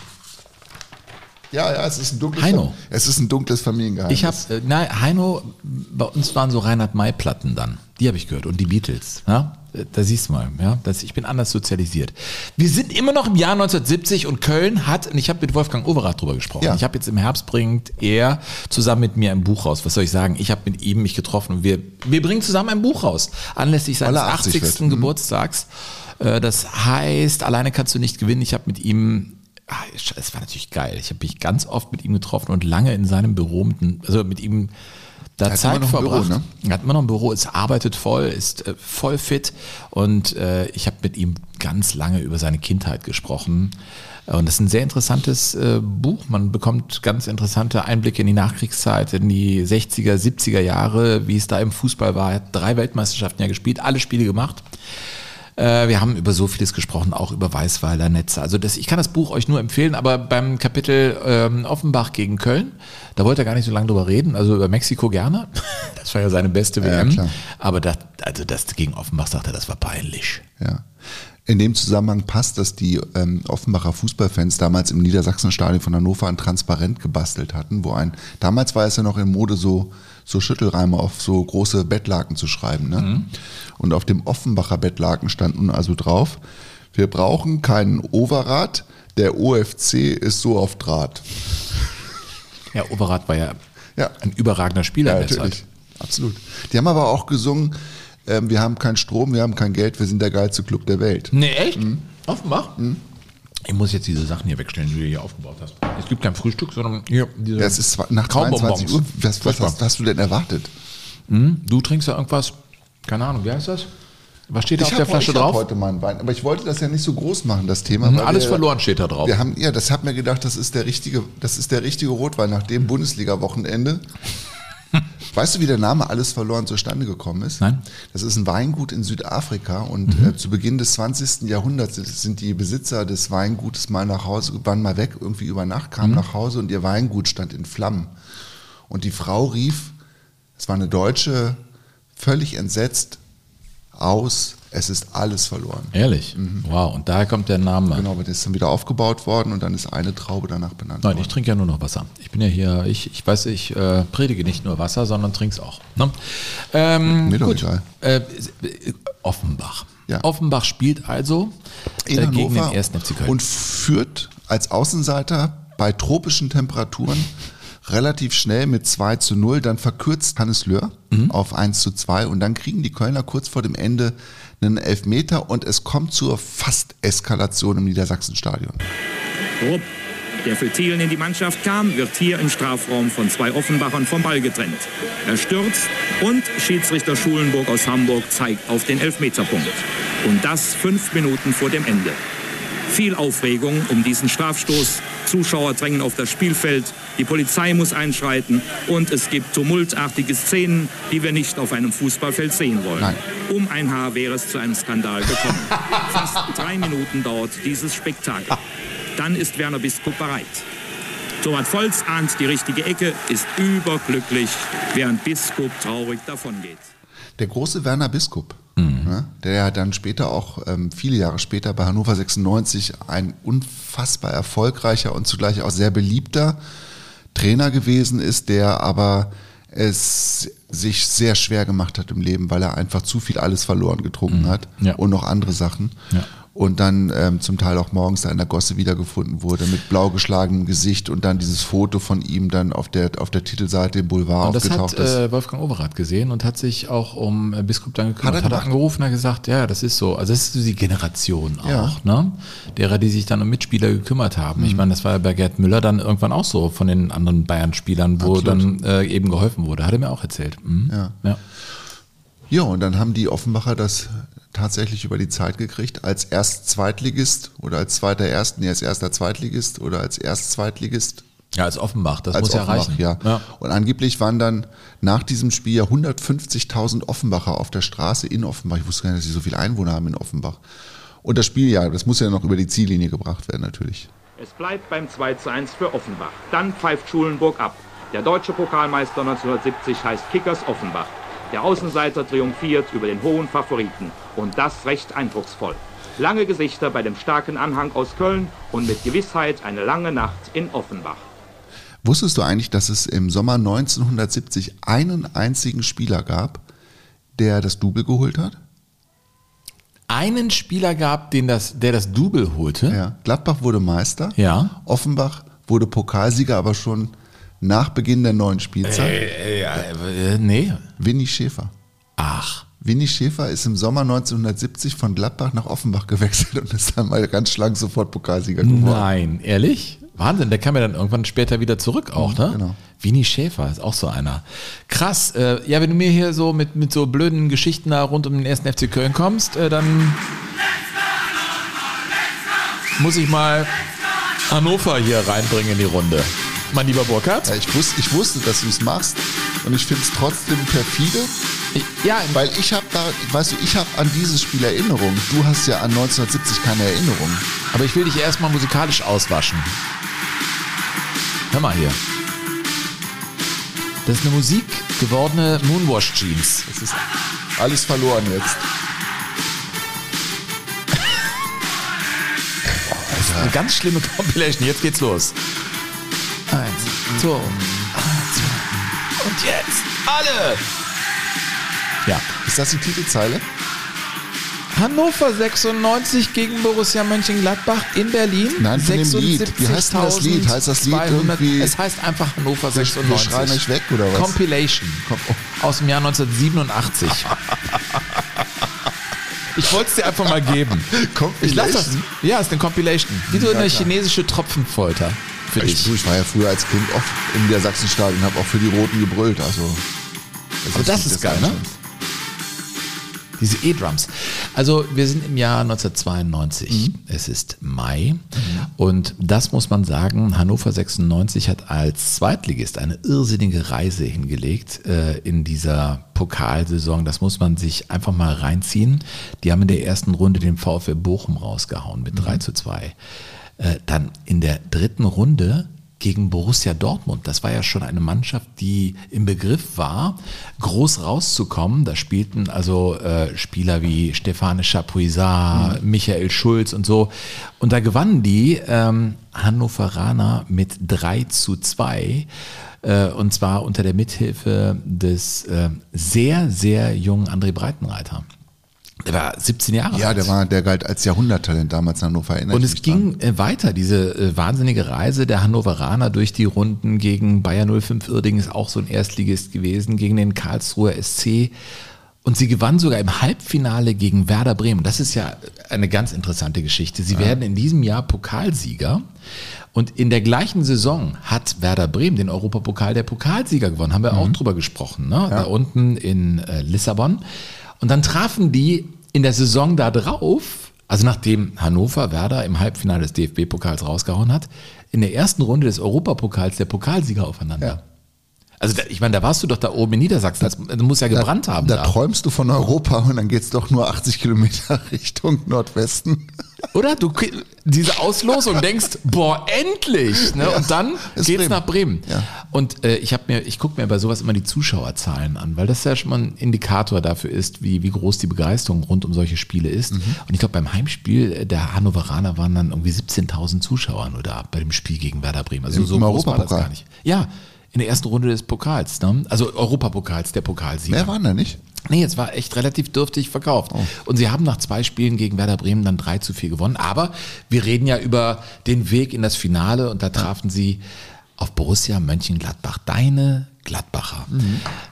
Ja, ja, es ist ein dunkles, Heino. es ist ein dunkles Familiengeheimnis. Ich habe, äh, nein, Heino, bei uns waren so Reinhard May-Platten dann. Die habe ich gehört. Und die Beatles. Ja? Da siehst du mal, ja, das, ich bin anders sozialisiert. Wir sind immer noch im Jahr 1970 und Köln hat, und ich habe mit Wolfgang Overath drüber gesprochen. Ja. Ich habe jetzt im Herbst bringt er zusammen mit mir ein Buch raus. Was soll ich sagen? Ich habe mit ihm mich getroffen und wir, wir bringen zusammen ein Buch raus. Anlässlich seines Weil er 80 80. wird. Mhm. Geburtstags. Äh, Das heißt, alleine kannst du nicht gewinnen. Ich habe mit ihm Ah, Es war natürlich geil. Ich habe mich ganz oft mit ihm getroffen und lange in seinem Büro, mit, also mit ihm da Er hat Zeit immer noch ein Büro, verbracht. ne? Er hat immer noch ein Büro, ist arbeitet voll, ist äh, voll fit und äh, ich habe mit ihm ganz lange über seine Kindheit gesprochen. Und das ist ein sehr interessantes äh, Buch. Man bekommt ganz interessante Einblicke in die Nachkriegszeit, in die 60er, 70er Jahre, wie es da im Fußball war. Er hat drei Weltmeisterschaften ja gespielt, alle Spiele gemacht. Äh, wir haben über so vieles gesprochen, auch über Weißweiler Netze. Also das, ich kann das Buch euch nur empfehlen, aber beim Kapitel ähm, Offenbach gegen Köln, da wollte er gar nicht so lange drüber reden, also über Mexiko gerne. Das war ja seine beste Ja, WM. klar. aber das, also das gegen Offenbach sagte er, das war peinlich. Ja. In dem Zusammenhang passt, dass die ähm, Offenbacher Fußballfans damals im Niedersachsenstadion von Hannover ein Transparent gebastelt hatten, wo ein, damals war es ja noch in Mode, so, so Schüttelreime auf so große Bettlaken zu schreiben. Ne? Und auf dem Offenbacher Bettlaken stand nun also drauf, wir brauchen keinen Overath, der OFC ist so auf Draht. Ja, Overath war ja, Ja. ein überragender Spieler Ja, in der natürlich. Zeit. Absolut. Die haben aber auch gesungen, ähm, wir haben keinen Strom, wir haben kein Geld, wir sind der geilste Club der Welt. Nee, echt? Offenbach? Ich muss jetzt diese Sachen hier wegstellen, die du hier aufgebaut hast. Es gibt kein Frühstück, sondern hier diese Ja, es ist zwar- nach Kaumbonbons. 22 Uhr. Was, was hast, hast du denn erwartet? Du trinkst da irgendwas, keine Ahnung, wie heißt das? Was steht da auf hab der heu- Flasche ich hab drauf? heute mal einen Wein, aber ich wollte das ja nicht so groß machen, das Thema. Mhm, weil Alles wir- verloren steht da drauf. Wir haben, ja, das hat mir gedacht, das ist der richtige, das ist der richtige Rotwein nach dem Bundesliga-Wochenende. Weißt du, wie der Name Alles verloren zustande gekommen ist? Nein. Mhm. Das ist ein Weingut in Südafrika und äh, zu Beginn des 20. Jahrhunderts sind, die Besitzer des Weingutes mal nach Hause, waren mal weg, irgendwie über Nacht, Mhm. kamen nach Hause und ihr Weingut stand in Flammen. Und die Frau rief, es war eine Deutsche, völlig entsetzt aus, es ist alles verloren. Ehrlich? Wow, und daher kommt der Name. Genau, aber das ist dann wieder aufgebaut worden und dann ist eine Traube danach benannt Nein, ich worden. trinke ja nur noch Wasser. Ich bin ja hier, ich, ich weiß, ich äh, predige nicht nur Wasser, sondern trink's auch. Ne? Ähm, Mir doch gut. egal. Äh, Offenbach. Ja. Offenbach spielt also in äh, gegen Hannover den ersten FC Köln. und führt als Außenseiter bei tropischen Temperaturen relativ schnell mit 2 zu 0. Dann verkürzt Hannes Löhr Mhm. auf 1 zu 2 und dann kriegen die Kölner kurz vor dem Ende einen Elfmeter und es kommt zur Fast-Eskalation im Niedersachsenstadion. Rupp, der für Thielen in die Mannschaft kam, wird hier im Strafraum von zwei Offenbachern vom Ball getrennt. Er stürzt und Schiedsrichter Schulenburg aus Hamburg zeigt auf den Elfmeterpunkt. Und das fünf Minuten vor dem Ende. Viel Aufregung um diesen Strafstoß. Zuschauer drängen auf das Spielfeld. Die Polizei muss einschreiten. Und es gibt tumultartige Szenen, die wir nicht auf einem Fußballfeld sehen wollen. Nein. Um ein Haar wäre es zu einem Skandal gekommen. Fast drei Minuten dauert dieses Spektakel. Dann ist Werner Biskup bereit. Torwart Volz ahnt die richtige Ecke, ist überglücklich, während Biskup traurig davongeht. Der große Werner Biskup, Mhm. ne, der ja dann später auch, ähm, viele Jahre später bei Hannover 96 ein unfassbar erfolgreicher und zugleich auch sehr beliebter Trainer gewesen ist, der aber es sich sehr schwer gemacht hat im Leben, weil er einfach zu viel alles verloren getrunken hat Mhm. Ja. und noch andere Sachen. Ja. Und dann ähm, zum Teil auch morgens da in der Gosse wiedergefunden wurde mit blau geschlagenem Gesicht und dann dieses Foto von ihm dann auf der, auf der Titelseite im Boulevard Und das aufgetaucht hat ist. äh, Wolfgang Overath gesehen und hat sich auch um äh, Biskup dann gekümmert. Hat er Hat er, angerufen und hat gesagt, ja, das ist so. Also das ist so die Generation auch, Ja. ne? Derer, die sich dann um Mitspieler gekümmert haben. Mhm. Ich meine, das war ja bei Gerd Müller dann irgendwann auch so von den anderen Bayern-Spielern, wo Absolut. dann äh, eben geholfen wurde. Hat er mir auch erzählt. Mhm. Ja. ja. Ja, und dann haben die Offenbacher das tatsächlich über die Zeit gekriegt, als erst Zweitligist oder als zweiter Erst, nee, als erster Zweitligist oder als erst Zweitligist. Ja, als Offenbach, das als muss ja Offenbach, reichen. ja. ja. Und angeblich waren dann nach diesem Spiel ja 150.000 Offenbacher auf der Straße in Offenbach. Ich wusste gar nicht, dass sie so viele Einwohner haben in Offenbach. Und das Spiel, ja, das muss ja noch über die Ziellinie gebracht werden, natürlich. Es bleibt beim 2 zu 1 für Offenbach. Dann pfeift Schulenburg ab. Der deutsche Pokalmeister 1970 heißt Kickers Offenbach. Der Außenseiter triumphiert über den hohen Favoriten. Und das recht eindrucksvoll. Lange Gesichter bei dem starken Anhang aus Köln und mit Gewissheit eine lange Nacht in Offenbach. Wusstest du eigentlich, dass es im Sommer 1970 einen einzigen Spieler gab, der das Double geholt hat? Einen Spieler gab, den das, der das Double holte. Ja. Gladbach wurde Meister. Ja. Offenbach wurde Pokalsieger, aber schon nach Beginn der neuen Spielzeit. Äh, ja, äh, nee. Winnie Schäfer. Ach. Winnie Schäfer ist im Sommer 1970 von Gladbach nach Offenbach gewechselt und ist dann mal ganz schlank sofort Pokalsieger geworden. Nein, ehrlich? Wahnsinn, der kam ja dann irgendwann später wieder zurück auch, ne? genau. Winnie Schäfer ist auch so einer. Krass, äh, ja, wenn du mir hier so mit, mit so blöden Geschichten da rund um den ersten FC Köln kommst, äh, dann muss ich mal Hannover hier reinbringen in die Runde. Mein lieber Burkhardt? Ja, ich, wusste, ich wusste, dass du es machst und ich finde es trotzdem perfide, Ja, weil ich habe da, weißt du, ich habe an dieses Spiel Erinnerung. Du hast ja an 1970 keine Erinnerung. aber ich will dich erstmal musikalisch auswaschen. Hör mal hier. Das ist eine Musik gewordene Moonwash Jeans. Es ist alles verloren jetzt. Eine ganz schlimme Compilation. Jetzt geht's los. Zwei. Und jetzt alle! Ja. Ist das die Titelzeile? Hannover 96 gegen Borussia Mönchengladbach in Berlin. Nein, von dem Lied. Wie heißt denn das Lied? Heißt das Lied 200 irgendwie- Es heißt einfach Hannover Wir 96. schreien euch weg, oder was? Compilation. Aus dem Jahr 1987. Ich wollte es dir einfach mal geben. Ich lasse das. Ja, ist eine Compilation. Wie so eine chinesische Tropfenfolter für Ich, dich. ich war ja früher als Kind oft in der Sachsenstadion und habe auch für die Roten gebrüllt. Also, Aber das ist geil, ne? Diese E-Drums. Also wir sind im Jahr 1992. Es ist Mai. Und das muss man sagen, Hannover 96 hat als Zweitligist eine irrsinnige Reise hingelegt äh, in dieser Pokalsaison. Das muss man sich einfach mal reinziehen. Die haben in der ersten Runde den VfL Bochum rausgehauen mit 3 zu 2. Äh, dann in der dritten Runde gegen Borussia Dortmund. Das war ja schon eine Mannschaft, die im Begriff war, groß rauszukommen. Da spielten also äh, Spieler wie Stefane Chapuisat, Michael Schulz und so. Und da gewannen die ähm, Hannoveraner mit 3 zu 2. Äh, und zwar unter der Mithilfe des äh, sehr, sehr jungen André Breitenreiter. Der war 17 Jahre Ja, alt. der war, der galt als Jahrhunderttalent damals in Hannover. erinnere Und es mich dran. ging äh, weiter, diese äh, wahnsinnige Reise der Hannoveraner durch die Runden gegen Bayer 05 Irding ist auch so ein Erstligist gewesen, gegen den Karlsruher SC. Und sie gewann sogar im Halbfinale gegen Werder Bremen. Das ist ja eine ganz interessante Geschichte. Sie werden in diesem Jahr Pokalsieger. Und in der gleichen Saison hat Werder Bremen den Europapokal der Pokalsieger gewonnen. Haben wir auch drüber gesprochen, ne? da unten in äh, Lissabon. Und dann trafen die in der Saison da drauf, also nachdem Hannover Werder im Halbfinale des DFB-Pokals rausgehauen hat, in der ersten Runde des Europapokals der Pokalsieger aufeinander. Ja. Also da, ich meine, da warst du doch da oben in Niedersachsen. Das, das muss ja gebrannt haben. Da Da, träumst du von Europa und dann geht's doch nur 80 Kilometer Richtung Nordwesten. Oder? Du diese Auslosung denkst, boah, endlich! Ne? Und dann geht's Bremen. nach Bremen. Ja. Und äh, ich habe mir, ich gucke mir bei sowas immer die Zuschauerzahlen an, weil das ja schon mal ein Indikator dafür ist, wie, wie groß die Begeisterung rund um solche Spiele ist. Mhm. Und ich glaube, beim Heimspiel der Hannoveraner waren dann irgendwie 17.000 Zuschauer nur da bei dem Spiel gegen Werder Bremen. Also Im- so im groß war das Europapokal? gar nicht. Ja, in der ersten Runde des Pokals, ne? also Europapokals, der Pokalsieger. Mehr waren da nicht. Nee, es war echt relativ dürftig verkauft. Und sie haben nach zwei Spielen gegen Werder Bremen dann 3 zu 4 gewonnen. Aber wir reden ja über den Weg in das Finale und da trafen sie auf Borussia Mönchengladbach. Deine Gladbacher,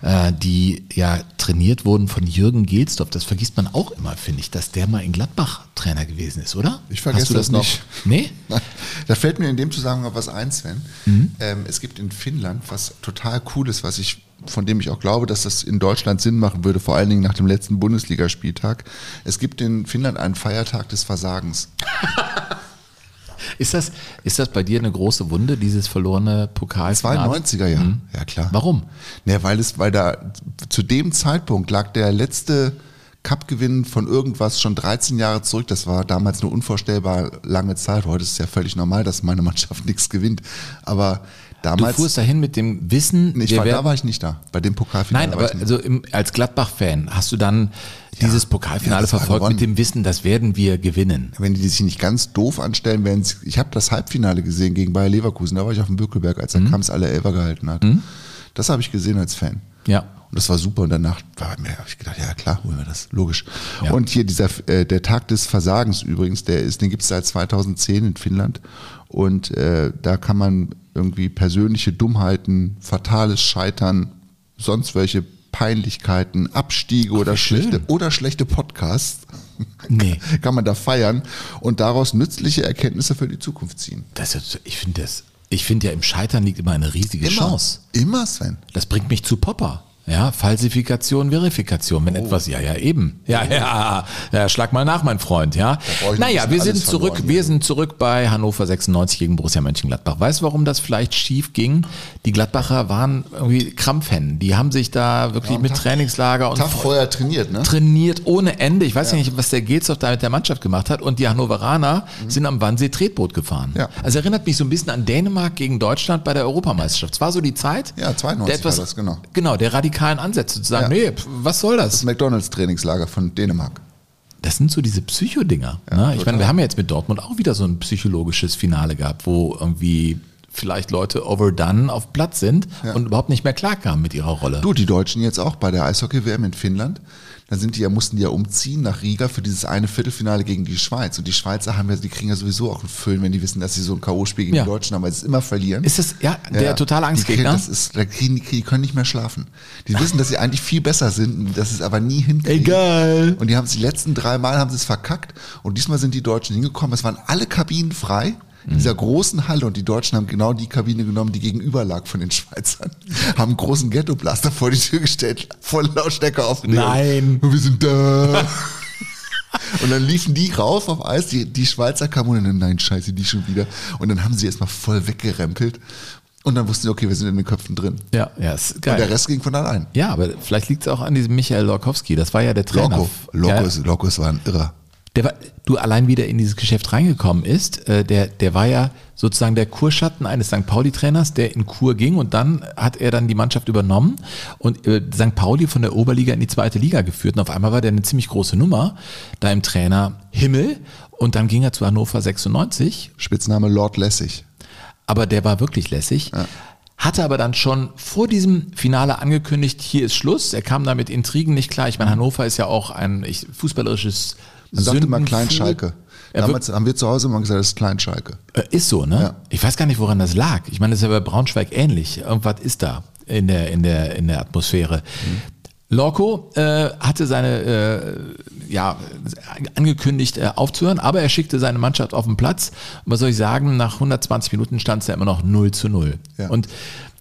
äh, die ja trainiert wurden von Jürgen Gelsdorf. Das vergisst man auch immer, finde ich, dass der mal in Gladbach Trainer gewesen ist, oder? Ich vergesse Hast du das, das noch? nicht. Nee? Nein. Da fällt mir in dem Zusammenhang was ein, Sven. Mhm. Ähm, es gibt in Finnland was total Cooles, was ich, von dem ich auch glaube, dass das in Deutschland Sinn machen würde, vor allen Dingen nach dem letzten Bundesligaspieltag. Es gibt in Finnland einen Feiertag des Versagens. Ist das, ist das bei dir eine große Wunde, dieses verlorene Pokalfinale? 92er Jahr. Ja, klar. Warum? Ne, weil es, weil da zu dem Zeitpunkt lag der letzte Cup-Gewinn von irgendwas schon 13 Jahre zurück. Das war damals eine unvorstellbar lange Zeit. Heute ist es ja völlig normal, dass meine Mannschaft nichts gewinnt. Aber Du damals. fuhrst dahin mit dem Wissen, Nee, ich war, da war ich nicht da. Bei dem Pokalfinale. Nein, war ich aber also im, als Gladbach-Fan hast du dann dieses Pokalfinale ja, verfolgt gewonnen. mit dem Wissen, das werden wir gewinnen. wenn die sich nicht ganz doof anstellen, werden sie, ich habe das Halbfinale gesehen gegen Bayer Leverkusen, da war ich auf dem Bückelberg, als er Mhm. Krams alle Elfer gehalten hat. Das habe ich gesehen als Fan. Ja. Und das war super. Und danach war mir, habe ich gedacht, ja klar, holen wir das, logisch. Ja. Und hier dieser, äh, der Tag des Versagens übrigens, der ist, den gibt es seit 2010 in Finnland. Und äh, da kann man irgendwie persönliche Dummheiten, fatales Scheitern, sonst welche Peinlichkeiten, Abstiege oder schön. schlechte oder schlechte Podcasts Nee. kann man da feiern und daraus nützliche Erkenntnisse für die Zukunft ziehen. Das ist, ich finde das, ich finde ja im Scheitern liegt immer eine riesige Chance. Immer, Sven. Das bringt mich zu Popper. Ja, Falsifikation, Verifikation, Oh. wenn etwas, ja, ja, eben. Ja, ja, ja, schlag mal nach, mein Freund, ja. Naja, wir sind zurück, verloren wir hier. sind zurück bei Hannover 96 gegen Borussia Mönchengladbach. Weißt du, warum das vielleicht schief ging? Die Gladbacher waren irgendwie Krampfhennen. Die haben sich da wirklich mit Trainingslager und Tag vorher trainiert, ne? trainiert ohne Ende. Ich weiß ja. nicht, was der Gelsdorf da mit der Mannschaft gemacht hat. Und die Hannoveraner sind am Wannsee Tretboot gefahren. Mhm. Ja. Also erinnert mich so ein bisschen an Dänemark gegen Deutschland bei der Europameisterschaft. Es war so die Zeit. Ja, 92 der etwas, war das, genau. Genau, der radikalen Ansätze zu sagen, Ja. nee, was soll das? Das McDonalds-Trainingslager von Dänemark. Das sind so diese Psychodinger. ne? Ich meine, wir haben ja jetzt mit Dortmund auch wieder so ein psychologisches Finale gehabt, wo irgendwie vielleicht Leute overdone auf Platz sind und überhaupt nicht mehr klarkamen mit ihrer Rolle. Du, die Deutschen jetzt auch bei der Eishockey-WM in Finnland. Da sind die ja, mussten die ja umziehen nach Riga für dieses eine Viertelfinale gegen die Schweiz. Und die Schweizer haben ja, die kriegen ja sowieso auch einen Füllen, wenn die wissen, dass sie so ein K.O.-Spiel gegen Ja. die Deutschen haben, weil sie es immer verlieren. Ist das, ja, der totale Die kriegen, Angstgegner? das ist, da kriegen, die, die können nicht mehr schlafen. Die wissen, dass sie eigentlich viel besser sind, dass es aber nie hinkriegen. Egal. Und die haben es die letzten drei Mal haben sie es verkackt. Und diesmal sind die Deutschen hingekommen. Es waren alle Kabinen frei. In dieser großen Halle und die Deutschen haben genau die Kabine genommen, die gegenüber lag von den Schweizern. Haben einen großen Ghetto-Blaster vor die Tür gestellt, voll Lautstärke aufgedreht. Nein. Und wir sind da. Und dann liefen die rauf auf Eis, die, die Schweizer kamen und dann, nein, scheiße, die schon wieder. Und dann haben sie erstmal voll weggerempelt. Und dann wussten sie, okay, wir sind in den Köpfen drin. Ja, ja, ist Und der geil. Rest ging von allein. Ja, aber vielleicht liegt es auch an diesem Michael Lorkowski. Das war ja der Trainer. Loco, Loco, Ja, ist, Loco ist war ein Irrer. Der war, du allein wieder in dieses Geschäft reingekommen ist, äh, der, der war ja sozusagen der Kurschatten eines St. Pauli-Trainers, der in Kur ging und dann hat er dann die Mannschaft übernommen und äh, St. Pauli von der Oberliga in die zweite Liga geführt. Und auf einmal war der eine ziemlich große Nummer da im Trainer Himmel und dann ging er zu Hannover 96 Spitzname Lord Lessig. aber der war wirklich lässig. Hatte aber dann schon vor diesem Finale angekündigt, hier ist Schluss. Er kam da mit Intrigen nicht klar. Ich meine, Hannover ist ja auch ein ich, fußballerisches Man sagte mal Sündenfuhl. Kleinschalke. Damals haben wir zu Hause immer gesagt, das ist Kleinschalke. Äh, Ist so, ne? Ja. Ich weiß gar nicht, woran das lag. Ich meine, das ist ja bei Braunschweig ähnlich. Irgendwas ist da in der, in der, in der Atmosphäre. Lorco äh, hatte seine, äh, ja, angekündigt äh, aufzuhören, aber er schickte seine Mannschaft auf den Platz. Und was soll ich sagen, nach 120 Minuten stand es ja immer noch 0 zu 0. Ja. Und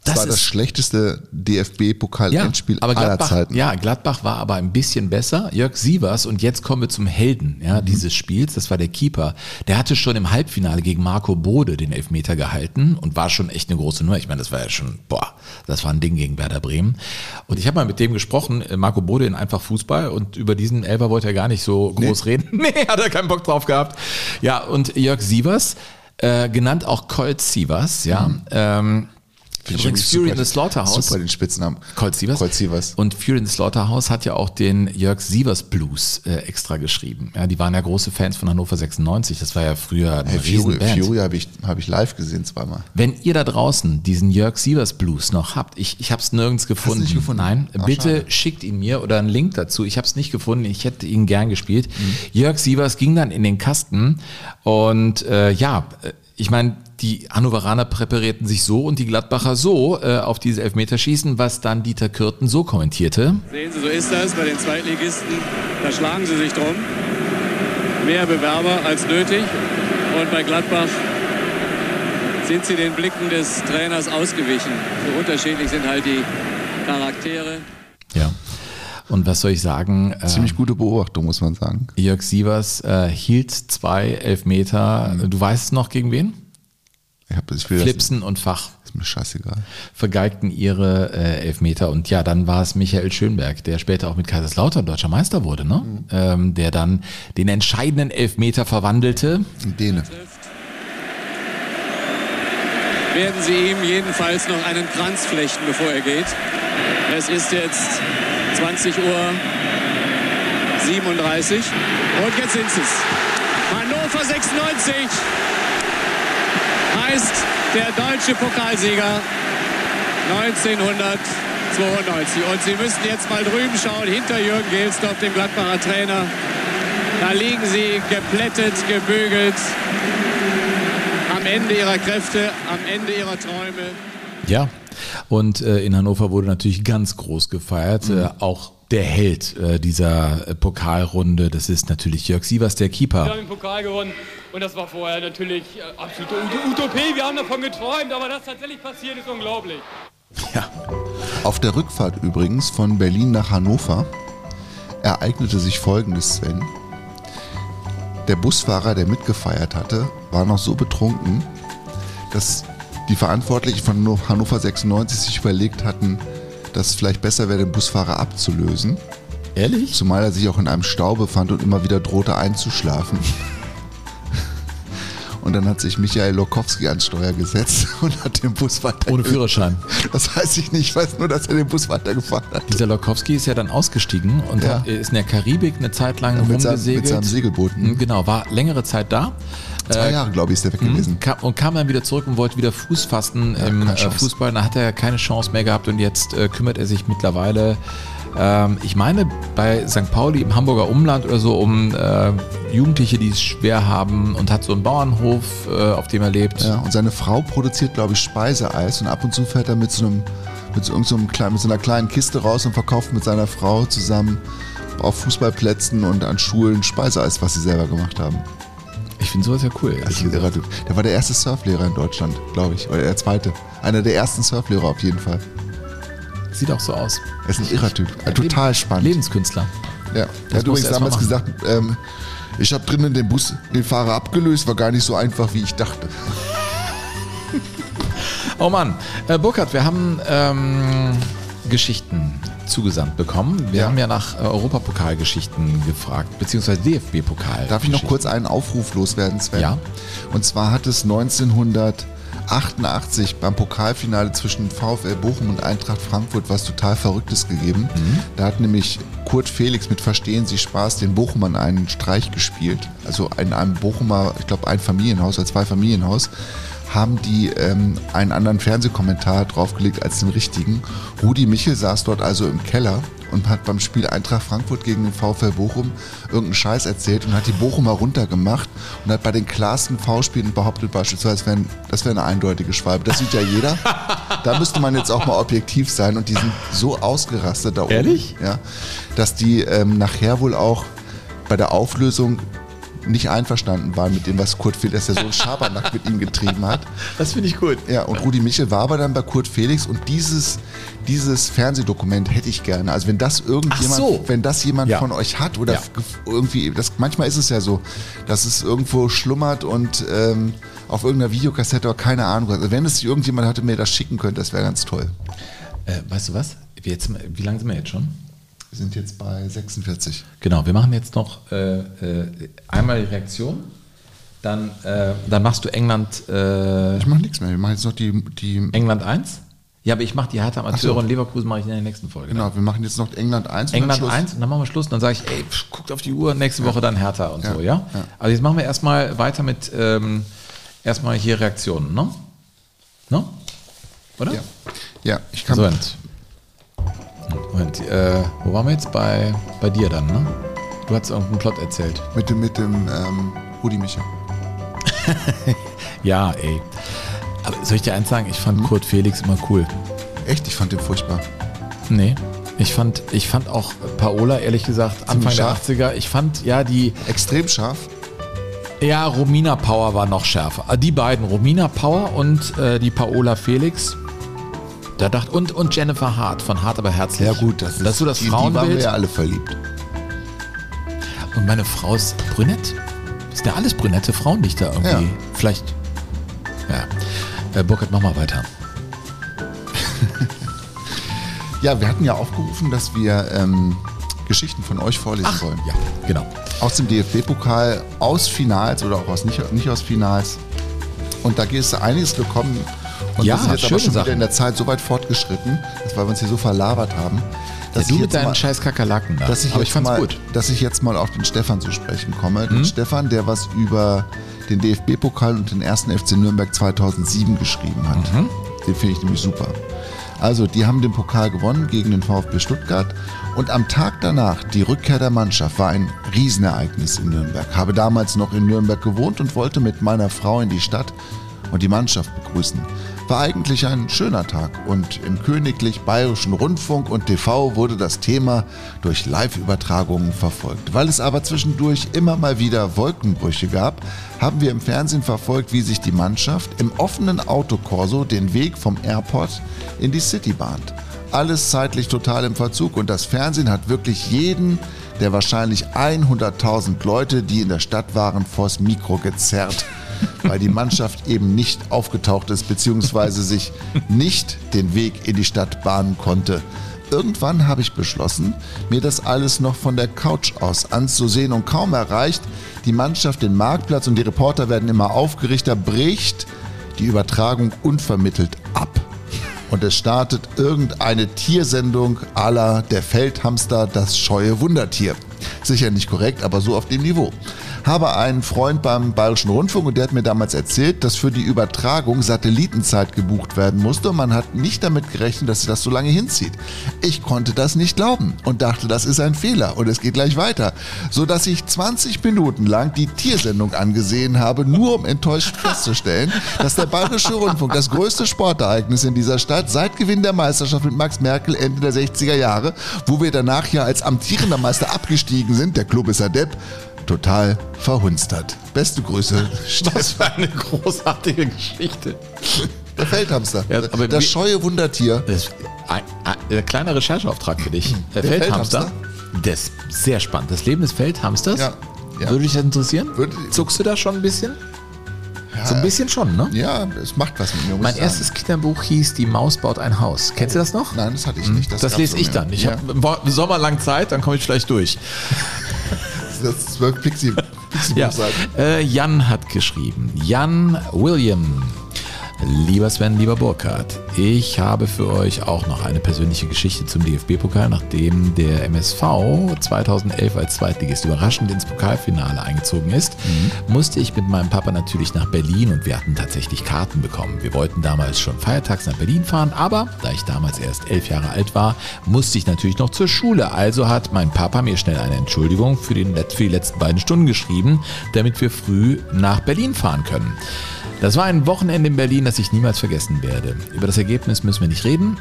Das, das, war das schlechteste DFB-Pokal-Endspiel aber aller Gladbach, Zeiten. Ja, Gladbach war aber ein bisschen besser. Jörg Sievers und jetzt kommen wir zum Helden Mhm. ja, dieses Spiels. Das war der Keeper. Der hatte schon im Halbfinale gegen Marco Bode den Elfmeter gehalten und war schon echt eine große Nummer. Ich meine, das war ja schon, boah, das war ein Ding gegen Werder Bremen. Und ich habe mal mit dem gesprochen, äh, Marco Bode in einfach Fußball und über diesen Elfer wollte er gar nicht so groß reden. Nee, hat er keinen Bock drauf gehabt. Ja, und Jörg Sievers, äh, genannt auch Colt Sievers, ja. Ähm, Finde ich übrigens Fury super, in the Slaughterhouse. Super den Spitznamen. Colt Sievers. Colt Sievers. Und Fury in the Slaughterhouse hat ja auch den Jörg Sievers Blues äh, extra geschrieben. Ja, die waren ja große Fans von Hannover 96. Das war ja früher eine Hey, Fury. Fury habe ich, hab ich live gesehen zweimal. Wenn ihr da draußen diesen Jörg Sievers Blues noch habt, ich, ich habe es nirgends gefunden. nicht gefunden? Nein, Ach, bitte schade. schickt ihn mir oder einen Link dazu. Ich habe es nicht gefunden. Ich hätte ihn gern gespielt. Mhm. Jörg Sievers ging dann in den Kasten und äh, ja, äh, ich meine, die Hannoveraner präparierten sich so und die Gladbacher so äh, auf diese Elfmeterschießen, was dann Dieter Kürten so kommentierte. Sehen Sie, so ist das bei den Zweitligisten. Da schlagen sie sich drum. Mehr Bewerber als nötig. Und bei Gladbach sind sie den Blicken des Trainers ausgewichen. So unterschiedlich sind halt die Charaktere. Ja. Und was soll ich sagen? Äh, Ziemlich gute Beobachtung, muss man sagen. Jörg Sievers äh, hielt zwei Elfmeter. Du weißt es noch gegen wen? Ich, hab, ich will Flipsen und Fach das, ist mir scheißegal. vergeigten ihre äh, Elfmeter. Und ja, dann war es Michael Schönberg, der später auch mit Kaiserslautern deutscher Meister wurde, ne? Ähm, der dann den entscheidenden Elfmeter verwandelte. Däne. Werden sie ihm jedenfalls noch einen Kranz flechten, bevor er geht. Es ist jetzt 20 Uhr 37. Und jetzt sind es. Hannover 96 heißt der deutsche Pokalsieger 1992. Und Sie müssen jetzt mal drüben schauen, hinter Jürgen Gelsdorf, dem Gladbacher Trainer. Da liegen sie geplättet, gebügelt, am Ende ihrer Kräfte, am Ende ihrer Träume. Ja. Und äh, in Hannover wurde natürlich ganz groß gefeiert. Äh, auch der Held äh, dieser äh, Pokalrunde, das ist natürlich Jörg Sievers, der Wir Keeper. haben den Pokal gewonnen und das war vorher natürlich äh, absolute Ut- Utopie. Wir haben davon geträumt, aber das tatsächlich passiert ist unglaublich. Ja. Auf der Rückfahrt übrigens von Berlin nach Hannover ereignete sich folgendes, Sven. Der Busfahrer, der mitgefeiert hatte, war noch so betrunken, dass die Verantwortlichen von Hannover 96 sich überlegt hatten, dass es vielleicht besser wäre, den Busfahrer abzulösen. Ehrlich? Zumal er sich auch in einem Stau befand und immer wieder drohte einzuschlafen. Und dann hat sich Michael Lokowski ans Steuer gesetzt und hat den Bus weiter. Ohne Führerschein. Das weiß ich nicht. Ich weiß nur, dass er den Bus weitergefahren hat. Dieser Lokowski ist ja dann ausgestiegen und Ja. hat, ist in der Karibik eine Zeit lang mit, seinem, rumgesegelt. mit seinem Segelboot. Mhm, Genau, war längere Zeit da Zwei Jahre, glaube ich, ist der weg gewesen. Kam, und kam dann wieder zurück und wollte wieder Fuß fassen im keine äh. Fußball. Da hat er keine Chance mehr gehabt und jetzt äh, kümmert er sich mittlerweile, ähm, ich meine, bei St. Pauli im Hamburger Umland oder so um äh, Jugendliche, die es schwer haben und hat so einen Bauernhof, äh, auf dem er lebt. Ja, und seine Frau produziert, glaube ich, Speiseeis und ab und zu fährt er mit so einem mit so, so einem mit so einer kleinen Kiste raus und verkauft mit seiner Frau zusammen auf Fußballplätzen und an Schulen Speiseeis, was sie selber gemacht haben. Ich finde sowas ja cool. Das ist ein irrer Typ. Der war der erste Surflehrer in Deutschland, glaube ich. Oder der zweite. Einer der ersten Surflehrer auf jeden Fall. Sieht auch so aus. Er ist ein irrer Typ. Ja, total spannend. Lebenskünstler. Ja, der hat übrigens damals gesagt, ähm, ich habe drinnen den Bus, den Fahrer abgelöst, war gar nicht so einfach, wie ich dachte. Oh Mann, äh, Burkhard, wir haben ähm, Geschichten zugesandt bekommen. Wir Ja. haben ja nach äh, Europapokalgeschichten gefragt, beziehungsweise DFB-Pokal. Darf ich noch kurz einen Aufruf loswerden, Sven? Ja. Und zwar hat es 1988 beim Pokalfinale zwischen VfL Bochum und Eintracht Frankfurt was total Verrücktes gegeben. Mhm. Da hat nämlich Kurt Felix mit Verstehen Sie Spaß den Bochumern einen Streich gespielt. Also in einem Bochumer, ich glaube ein Familienhaus oder zwei Familienhaus haben die ähm, einen anderen Fernsehkommentar draufgelegt als den richtigen. Rudi Michel saß dort also im Keller und hat beim Spiel Eintracht Frankfurt gegen den VfL Bochum irgendeinen Scheiß erzählt und hat die Bochumer runtergemacht und hat bei den klarsten V-Spielen behauptet beispielsweise, das wäre das wär eine eindeutige Schwalbe. Das sieht ja jeder. da müsste man jetzt auch mal objektiv sein und die sind so ausgerastet da oben. Ehrlich? Ja, dass die ähm, nachher wohl auch bei der Auflösung nicht einverstanden waren mit dem, was Kurt Felix, dass er so einen Schabernack mit ihm getrieben hat. Das finde ich gut. Ja, und Rudi Michel war aber dann bei Kurt Felix und dieses, dieses Fernsehdokument hätte ich gerne. Also wenn das irgendjemand, so. wenn das gef- Ja. von euch hat oder Ja. irgendwie, das, manchmal ist es ja so, dass es irgendwo schlummert und ähm, auf irgendeiner Videokassette oder keine Ahnung. Also wenn es irgendjemand hatte, mir das schicken könnte, das wäre ganz toll. Äh, weißt du was? Jetzt, wie lange sind wir jetzt schon? Wir sind jetzt bei 46. Genau, wir machen jetzt noch äh, äh, einmal die Reaktion. Dann, äh, dann machst du England, äh, Ich mache nichts mehr. Wir machen jetzt noch die, die England 1. Ja, aber ich mache die Hertha Amateure so. und Leverkusen mache ich in der nächsten Folge. genau, wir machen jetzt noch England 1. und dann England Schluss. 1 und dann machen wir Schluss und dann sage ich, ey, pff, guckt auf die Uhr, nächste Woche dann Hertha und Ja, so, ja? ja. Also jetzt machen wir erstmal weiter mit ähm, erstmal hier Reaktionen, ne? Ne? Oder? Ja. ja, ich kann. So, und äh, wo waren wir jetzt? Bei, bei dir dann, ne? Du hast irgendeinen Plot erzählt. Mit dem, mit dem ähm, Rudi Michel. Ja, ey. Aber soll ich dir eins sagen? Ich fand Kurt Felix immer cool. Echt, ich fand den furchtbar. Nee. Ich fand, ich fand auch Paola, ehrlich gesagt, Anfang scharf. der 80er, ich fand ja die, Extrem scharf. ja, Romina Power war noch schärfer. Die beiden, Romina Power und äh, die Paola Felix. Da dachte, und, und Jennifer Hart von Hart aber herzlich. Ja gut, das, das ist so das die, die waren wir Frauenbild. ja alle verliebt. Und meine Frau ist brünett. Das sind ja alles brünette Frauen, die ich da irgendwie. Ja. Vielleicht. Ja. Äh, Burkhard, mach mal weiter. Ja, wir hatten ja aufgerufen, dass wir ähm, Geschichten von euch vorlesen wollen. Ja, genau. Aus dem DFB-Pokal, aus Finals oder auch aus nicht, nicht aus Finals. Und da ist einiges gekommen. Und Ja, wir sind jetzt aber schon Sachen. wieder in der Zeit so weit fortgeschritten, dass weil wir uns hier so verlabert haben, dass Ja, du ich mit deinen mal- scheiß Kakerlaken da. dass ich, Aber ich fand's mal, gut. dass ich jetzt mal auf den Stefan zu sprechen komme. Mhm. Den Stefan, der was über den DFB-Pokal und den ersten FC Nürnberg 2007 geschrieben hat. Mhm. Den finde ich nämlich super. Also, die haben den Pokal gewonnen gegen den VfB Stuttgart und am Tag danach, die Rückkehr der Mannschaft, war ein Riesenereignis in Nürnberg. Habe damals noch in Nürnberg gewohnt und wollte mit meiner Frau in die Stadt und die Mannschaft begrüßen. War eigentlich ein schöner Tag und im Königlich Bayerischen Rundfunk und TV wurde das Thema durch Live-Übertragungen verfolgt. Weil es aber zwischendurch immer mal wieder Wolkenbrüche gab, haben wir im Fernsehen verfolgt, wie sich die Mannschaft im offenen Autokorso den Weg vom Airport in die City bahnt. Alles zeitlich total im Verzug und das Fernsehen hat wirklich jeden der wahrscheinlich 100.000 Leute, die in der Stadt waren, vors Mikro gezerrt weil die Mannschaft eben nicht aufgetaucht ist, beziehungsweise sich nicht den Weg in die Stadt bahnen konnte. Irgendwann habe ich beschlossen, mir das alles noch von der Couch aus anzusehen und kaum erreicht, die Mannschaft den Marktplatz und die Reporter werden immer aufgerichter, bricht die Übertragung unvermittelt ab. Und es startet irgendeine Tiersendung à la der Feldhamster, das scheue Wundertier. Sicher nicht korrekt, aber so auf dem Niveau. Habe einen Freund beim Bayerischen Rundfunk und der hat mir damals erzählt, dass für die Übertragung Satellitenzeit gebucht werden musste und man hat nicht damit gerechnet, dass sich das so lange hinzieht. Ich konnte das nicht glauben und dachte, das ist ein Fehler und es geht gleich weiter, so dass ich 20 Minuten lang die Tiersendung angesehen habe, nur um enttäuscht festzustellen, dass der Bayerische Rundfunk das größte Sportereignis in dieser Stadt seit Gewinn der Meisterschaft mit Max Merkel Ende der 60er Jahre, wo wir danach ja als amtierender Meister abgestiegen sind, der Club ist adept, total verhunzt hat. Beste Grüße, Was für eine großartige Geschichte. der Feldhamster. Ja, aber das wie- scheue Wundertier. Das ein, ein, ein kleiner Rechercheauftrag für dich. Der, Der Feldhamster. Das ist sehr spannend. Das Leben des Feldhamsters. Ja, ja. Würde dich das interessieren? Würde- Zuckst du da schon ein bisschen? so ein bisschen schon, ne? Ja, es macht was mit mir. Mein erstes Kinderbuch hieß Die Maus baut ein Haus. Kennst du das noch? Nein, das hatte ich nicht. Das, gab's lese ich dann. Ich ja, habe Sommer lang Zeit, dann komme ich vielleicht durch. das zwölf Pixie, Pixie Ja. Äh, Jan hat geschrieben. Jan William. Lieber Sven, lieber Burkhard, ich habe für euch auch noch eine persönliche Geschichte zum DFB-Pokal. Nachdem der MSV 2011 als Zweitligist überraschend ins Pokalfinale eingezogen ist, musste ich mit meinem Papa natürlich nach Berlin und wir hatten tatsächlich Karten bekommen. Wir wollten damals schon feiertags nach Berlin fahren, aber da ich damals erst elf Jahre alt war, musste ich natürlich noch zur Schule. Also hat mein Papa mir schnell eine Entschuldigung für, den, für die letzten beiden Stunden geschrieben, damit wir früh nach Berlin fahren können. Das war ein Wochenende in Berlin, das ich niemals vergessen werde. Über das Ergebnis müssen wir nicht reden.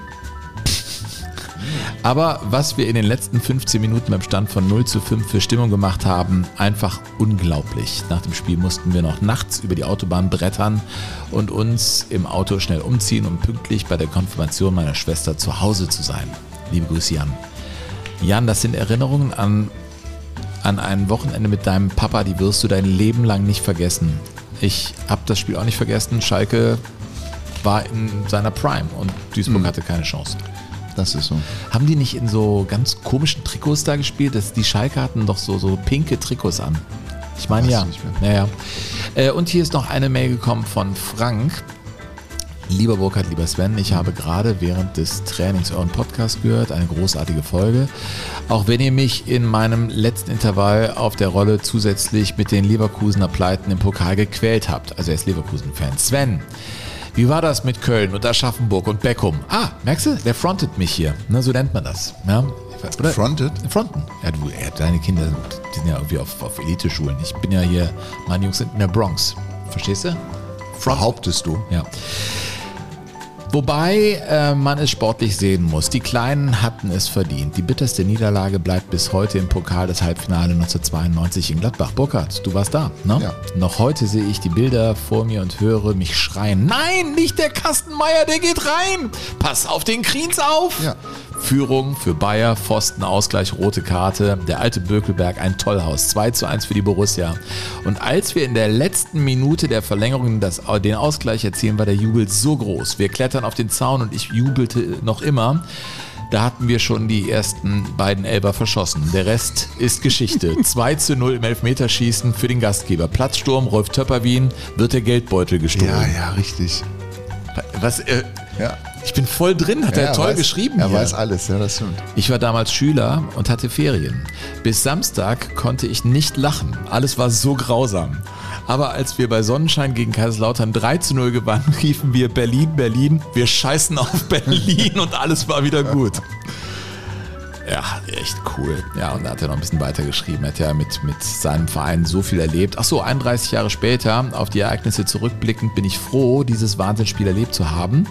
Aber was wir in den letzten 15 Minuten beim Stand von 0 zu 5 für Stimmung gemacht haben, einfach unglaublich. Nach dem Spiel mussten wir noch nachts über die Autobahn brettern und uns im Auto schnell umziehen, um pünktlich bei der Konfirmation meiner Schwester zu Hause zu sein. Liebe Grüße, Jan. Jan, das sind Erinnerungen an, an ein Wochenende mit deinem Papa, die wirst du dein Leben lang nicht vergessen. Ich habe das Spiel auch nicht vergessen. Schalke war in seiner Prime und Duisburg hatte keine Chance. Das ist so. Haben die nicht in so ganz komischen Trikots da gespielt? Das, die Schalke hatten doch so, so pinke Trikots an. Ich meine Weiß ja. Naja. Äh, und hier ist noch eine Mail gekommen von Frank. Lieber Burkhard, lieber Sven, ich habe gerade während des Trainings euren Podcast gehört, eine großartige Folge. Auch wenn ihr mich in meinem letzten Intervall auf der Rolle zusätzlich mit den Leverkusener Pleiten im Pokal gequält habt. Also er ist Leverkusen-Fan. Sven, wie war das mit Köln und Aschaffenburg und Beckum? Ah, merkst du, der frontet mich hier. Ne, so nennt man das. Ja? Oder? Fronted? Fronten. Ja, du, ja, deine Kinder die sind ja irgendwie auf, auf Elite-Schulen. Ich bin ja hier, meine Jungs sind in der Bronx. Verstehst du? Behauptest du? Ja. Wobei äh, man es sportlich sehen muss. Die Kleinen hatten es verdient. Die bitterste Niederlage bleibt bis heute im Pokal das Halbfinale 1992 in Gladbach. Burkhard, du warst da, ne? Ja. Noch heute sehe ich die Bilder vor mir und höre mich schreien. Nein, nicht der Kastenmeier, der geht rein. Pass auf den Kriens auf. Ja. Führung für Bayer, Pfosten, Ausgleich, rote Karte. Der alte Bökelberg, ein Tollhaus. 2 zu 1 für die Borussia. Und als wir in der letzten Minute der Verlängerung das, den Ausgleich erzielen, war der Jubel so groß. Wir klettern auf den Zaun und ich jubelte noch immer. Da hatten wir schon die ersten beiden Elber verschossen. Der Rest ist Geschichte. 2 zu 0 im Elfmeterschießen für den Gastgeber. Platzsturm, Rolf Töpperwien, wird der Geldbeutel gestohlen. Ja, ja, richtig. Was, äh, Ja. ich bin voll drin, hat er Ja, toll weiß, geschrieben. Er hier. weiß alles, ja, das stimmt. Ich war damals Schüler und hatte Ferien. Bis Samstag konnte ich nicht lachen. Alles war so grausam. Aber als wir bei Sonnenschein gegen Kaiserslautern 3 zu 0 gewannen, riefen wir Berlin, Berlin, wir scheißen auf Berlin und alles war wieder gut. Ja, echt cool. Ja, und da hat er noch ein bisschen weiter geschrieben. Er hat ja mit, mit seinem Verein so viel erlebt. Ach so, 31 Jahre später, auf die Ereignisse zurückblickend, bin ich froh, dieses Wahnsinnsspiel erlebt zu haben.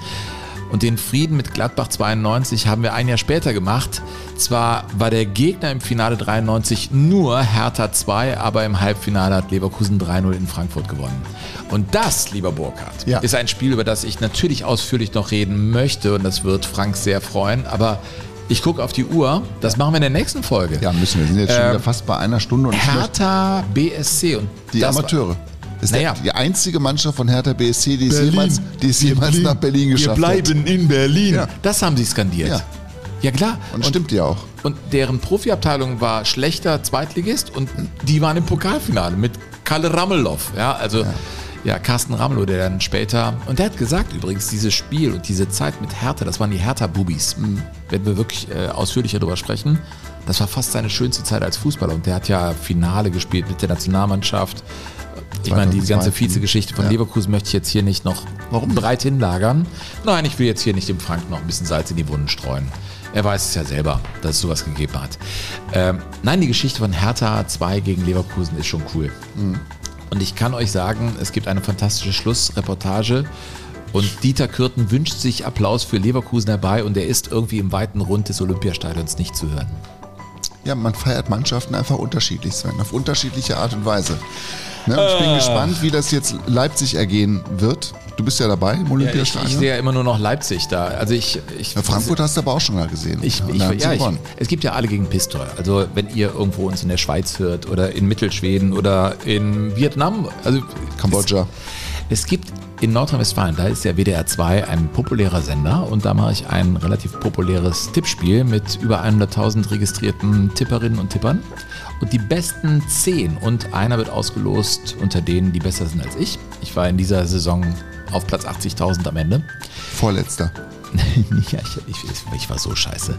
Und den Frieden mit Gladbach 92 haben wir ein Jahr später gemacht. Zwar war der Gegner im Finale 93 nur Hertha 2, aber im Halbfinale hat Leverkusen 3-0 in Frankfurt gewonnen. Und das, lieber Burkhardt, Ja. ist ein Spiel, über das ich natürlich ausführlich noch reden möchte und das wird Frank sehr freuen. Aber ich gucke auf die Uhr. Das machen wir in der nächsten Folge. Ja, müssen wir. Wir sind jetzt schon Ähm, wieder fast bei einer Stunde und Hertha BSC und die das Amateure. Ist Naja. die einzige Mannschaft von Hertha BSC, die es jemals, die es jemals nach Berlin geschafft Wir bleiben in Berlin. Ja. Das haben sie skandiert. Ja. Ja, klar. hat. Und, stimmt ja auch. Und deren Profiabteilung war schlechter Zweitligist und die waren im Pokalfinale mit Kalle Ramelow. Ja, also ja. Carsten Ramelow, der dann später. Und der hat gesagt übrigens, dieses Spiel und diese Zeit mit Hertha, das waren die Hertha-Bubis. Werden wir wirklich äh, ausführlicher darüber sprechen. Das war fast seine schönste Zeit als Fußballer. Und der hat ja Finale gespielt mit der Nationalmannschaft. Ich meine, die 2002. ganze Vize-Geschichte von Ja. Leverkusen möchte ich jetzt hier nicht noch Warum breit hinlagern. Nein, ich will jetzt hier nicht dem Frank noch ein bisschen Salz in die Wunden streuen. Er weiß es ja selber, dass es sowas gegeben hat. Ähm, nein, die Geschichte von Hertha 2 gegen Leverkusen ist schon cool. Und ich kann euch sagen, es gibt eine fantastische Schlussreportage. Und Dieter Kürten wünscht sich Applaus für Leverkusen herbei und er ist irgendwie im weiten Rund des Olympiastadions nicht zu hören. Ja, man feiert Mannschaften einfach unterschiedlich, Sven, auf unterschiedliche Art und Weise. Ne? Ich bin gespannt, wie das jetzt Leipzig ergehen wird. Du bist ja dabei im Ja, ich, Olympiastadion. ich sehe ja immer nur noch Leipzig da. Also ich, ich Ja, Frankfurt hast du aber auch schon mal gesehen. Ich, Und ich, ja, ich, es gibt ja alle gegen Pistol. Also wenn ihr irgendwo uns in der Schweiz hört oder in Mittelschweden oder in Vietnam, also Kambodscha. Es, es gibt in Nordrhein-Westfalen, da ist der WDR 2 ein populärer Sender und da mache ich ein relativ populäres Tippspiel mit über 100.000 registrierten Tipperinnen und Tippern. Und die besten 10 und einer wird ausgelost unter denen, die besser sind als ich. Ich war in dieser Saison auf Platz 80.000 am Ende. Vorletzter. ja, ich, ich, ich war so scheiße.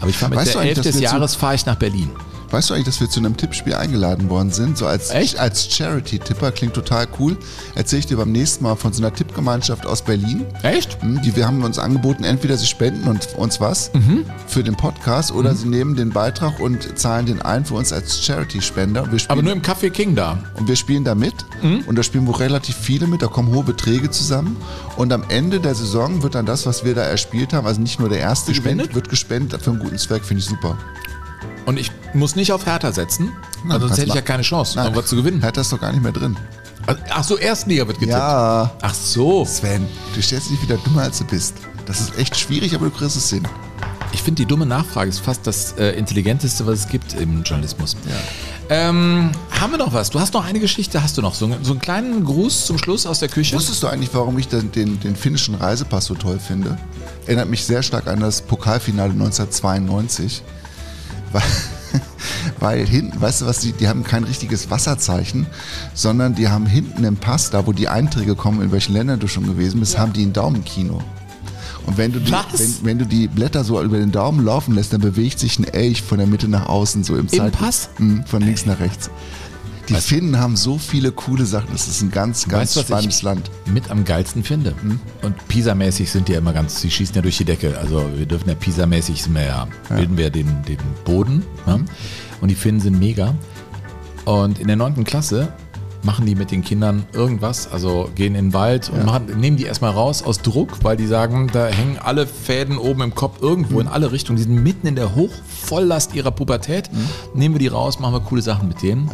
Aber ich fahre mit Weißt der eigentlich, 11 dass des Jahres fahre ich nach Berlin. Weißt du eigentlich, dass wir zu einem Tippspiel eingeladen worden sind? So als, Echt? als Charity-Tipper, klingt total cool. Erzähle ich dir beim nächsten Mal von so einer Tippgemeinschaft aus Berlin. Echt? Hm, Die wir haben uns angeboten, entweder sie spenden uns, uns was Mhm. für den Podcast oder sie nehmen den Beitrag und zahlen den ein für uns als Charity-Spender. Und Aber nur im Café King da. Und wir spielen da mit. Mhm. Und da spielen wohl relativ viele mit. Da kommen hohe Beträge zusammen. Und am Ende der Saison wird dann das, was wir da erspielt haben, also nicht nur der erste Gespendet? Spend, wird gespendet für einen guten Zweck. Finde ich super. Und ich muss nicht auf Hertha setzen, Nein, also sonst hätte ich ja keine Chance, Nein. irgendwas zu gewinnen. Hertha ist doch gar nicht mehr drin. Ach so, Erstliga wird getippt. Ja. Ach so. Sven, du stellst dich wieder dümmer, als du bist. Das ist echt schwierig, aber du kriegst es hin. Ich finde, die dumme Nachfrage ist fast das äh, Intelligenteste, was es gibt im Journalismus. Ähm, haben wir noch was? Du hast noch eine Geschichte, hast du noch? So, einen- so einen kleinen Gruß zum Schluss aus der Küche? Wusstest du eigentlich, warum ich den, den, den finnischen Reisepass so toll finde? Erinnert mich sehr stark an das Pokalfinale 1992. Weil, weil hinten, weißt du was, die, die haben kein richtiges Wasserzeichen, sondern die haben hinten im Pass, da wo die Einträge kommen, in welchen Ländern du schon gewesen bist, haben die ein Daumenkino. Und wenn du, die, wenn, wenn du die Blätter so über den Daumen laufen lässt, dann bewegt sich ein Elch von der Mitte nach außen, so im, Zeit- Pass? Mhm, von links nach rechts. Die Finnen haben so viele coole Sachen. Das ist ein ganz, ganz Weißt spannendes ich Land. mit am geilsten finde? Und Pisa-mäßig sind die ja immer ganz, sie schießen ja durch die Decke. Also wir dürfen ja Pisa-mäßig sind wir ja, bilden wir den, den Boden. Ja? Und die Finnen sind mega. Und in der neunten Klasse machen die mit den Kindern irgendwas, also gehen in den Wald und machen, nehmen die erstmal raus aus Druck, weil die sagen, da hängen alle Fäden oben im Kopf irgendwo in alle Richtungen. Die sind mitten in der Hochvolllast ihrer Pubertät. Nehmen wir die raus, machen wir coole Sachen mit denen.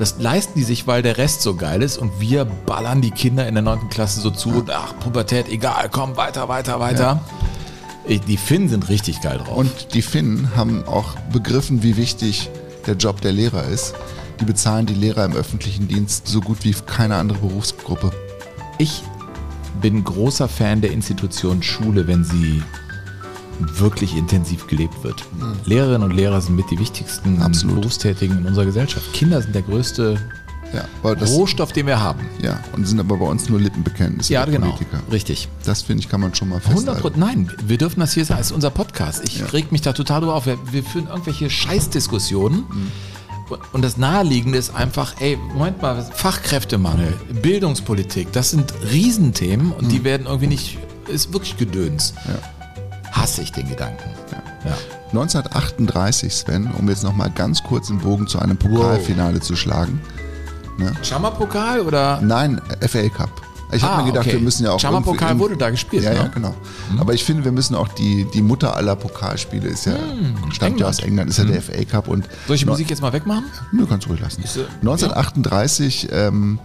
Das leisten die sich, weil der Rest so geil ist und wir ballern die Kinder in der 9. Klasse so zu und ach, Pubertät, egal, komm, weiter, weiter, weiter. Ich- Die Finnen sind richtig geil drauf. Und die Finnen haben auch begriffen, wie wichtig der Job der Lehrer ist. Die bezahlen die Lehrer im öffentlichen Dienst so gut wie keine andere Berufsgruppe. ich bin großer Fan der Institution Schule, wenn sie wirklich intensiv gelebt wird. Lehrerinnen und Lehrer sind mit die wichtigsten Absolut. Berufstätigen in unserer Gesellschaft. Kinder sind der größte Ja, das, Rohstoff, den wir haben. ja, und sind aber bei uns nur Lippenbekenntnisse Ja, genau. Politiker. Richtig. Das finde ich, kann man schon mal 100 festhalten. Prozent. Nein, wir dürfen das hier sagen. Es ist unser Podcast. Ich Ja. reg mich da total drüber auf. Wir, wir führen irgendwelche Scheißdiskussionen. Mhm. Und- das Naheliegende ist einfach, ey, Moment mal, Fachkräftemangel, Bildungspolitik, das sind Riesenthemen und Mhm. die werden irgendwie nicht, ist wirklich Gedöns. Hasse ich den Gedanken. Ja. 1938, Sven, um jetzt nochmal ganz kurz den Bogen zu einem Pokalfinale zu schlagen. Ne? Chammerpokal oder? Nein, FA Cup. Ich habe Ah, mir gedacht, okay. wir müssen ja auch. Chammerpokal irgendwie- wurde da gespielt, Ja, ja, ne? Mhm. genau. Aber ich finde, wir müssen auch die, die Mutter aller Pokalspiele ist ja, stammt ja England. aus England, ist ja der FA Cup und. Hm. Soll ich die No- Musik jetzt mal wegmachen? Nö, kannst du ruhig lassen. Ist, äh, 1938 ähm,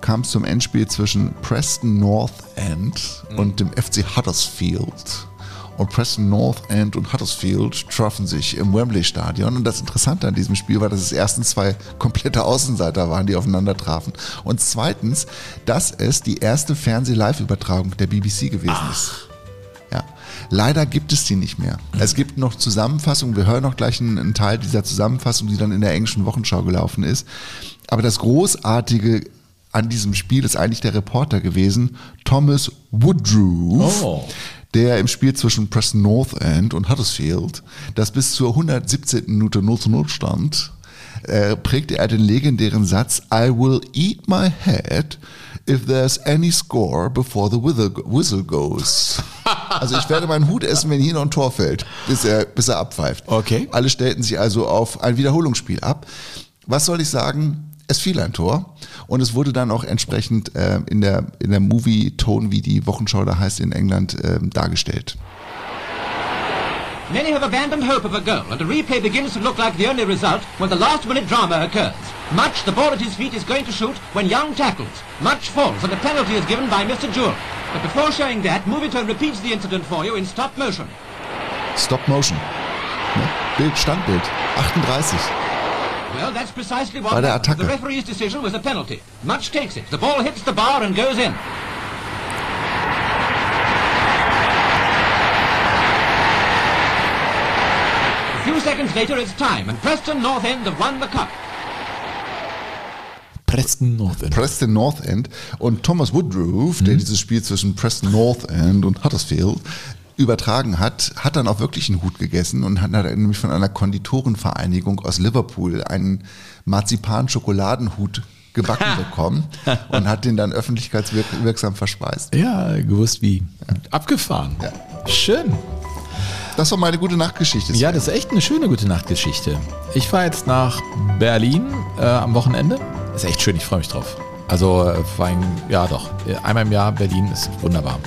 kam es zum Endspiel zwischen Preston North End Mhm. und dem FC Huddersfield. Und Preston North End und Huddersfield trafen sich im Wembley Stadion. Und das Interessante an diesem Spiel war, dass es erstens zwei komplette Außenseiter waren, die aufeinander trafen. Und zweitens, dass es die erste Fernseh-Live-Übertragung der BBC gewesen ist. Ja. Leider gibt es die nicht mehr. Es gibt noch Zusammenfassungen, wir hören noch gleich einen, einen Teil dieser Zusammenfassung, die dann in der englischen Wochenschau gelaufen ist. Aber das Großartige an diesem Spiel ist eigentlich der Reporter gewesen, Thomas Woodruff. Oh. Der im Spiel zwischen Preston North End und Huddersfield, das bis zur 117. Minute 0 zu 0 stand, äh, prägte er den legendären Satz I will eat my head if there's any score before the whistle, goes. Also ich werde meinen Hut essen, wenn hier noch ein Tor fällt, bis er, bis er abpfeift. Okay. Alle stellten sich also auf ein Wiederholungsspiel ab. Was soll ich sagen? Es fiel ein Tor und es wurde dann auch entsprechend äh, in der, in der Movie-Tone, wie die Wochenschau da heißt in England, äh, dargestellt. Many have abandoned hope of a goal, and the replay begins to look like the only result when the last-minute drama occurs. Much, the ball at his feet, is going to shoot when Young tackles. Much falls, and a penalty is given by Mr. Jewell. But before showing that, Movietone repeats the incident for you in stop motion. Stop Motion. Ne? Bild, Standbild. 38. Well, that's precisely what Bei der happened. The referee's decision was a penalty. Much takes it. The ball hits the bar and goes in. A few seconds later, it's time, and Preston North End have won the cup. Preston North End. Preston North End und Thomas Woodruff, Mhm. der dieses Spiel zwischen Preston North End und Huddersfield übertragen hat, hat dann auch wirklich einen Hut gegessen und hat hat nämlich von einer Konditorenvereinigung aus Liverpool einen Marzipan-Schokoladenhut gebacken bekommen und hat den dann öffentlichkeitswirksam verspeist. Ja, gewusst wie. Abgefahren. Ja. Schön. Das war meine gute Nachtgeschichte. Ja, das ist echt eine schöne gute Nachtgeschichte. Ich fahre jetzt nach Berlin äh, am Wochenende. Ist echt schön, ich freue mich drauf. Also, äh, ja doch, einmal im Jahr Berlin ist wunderbar.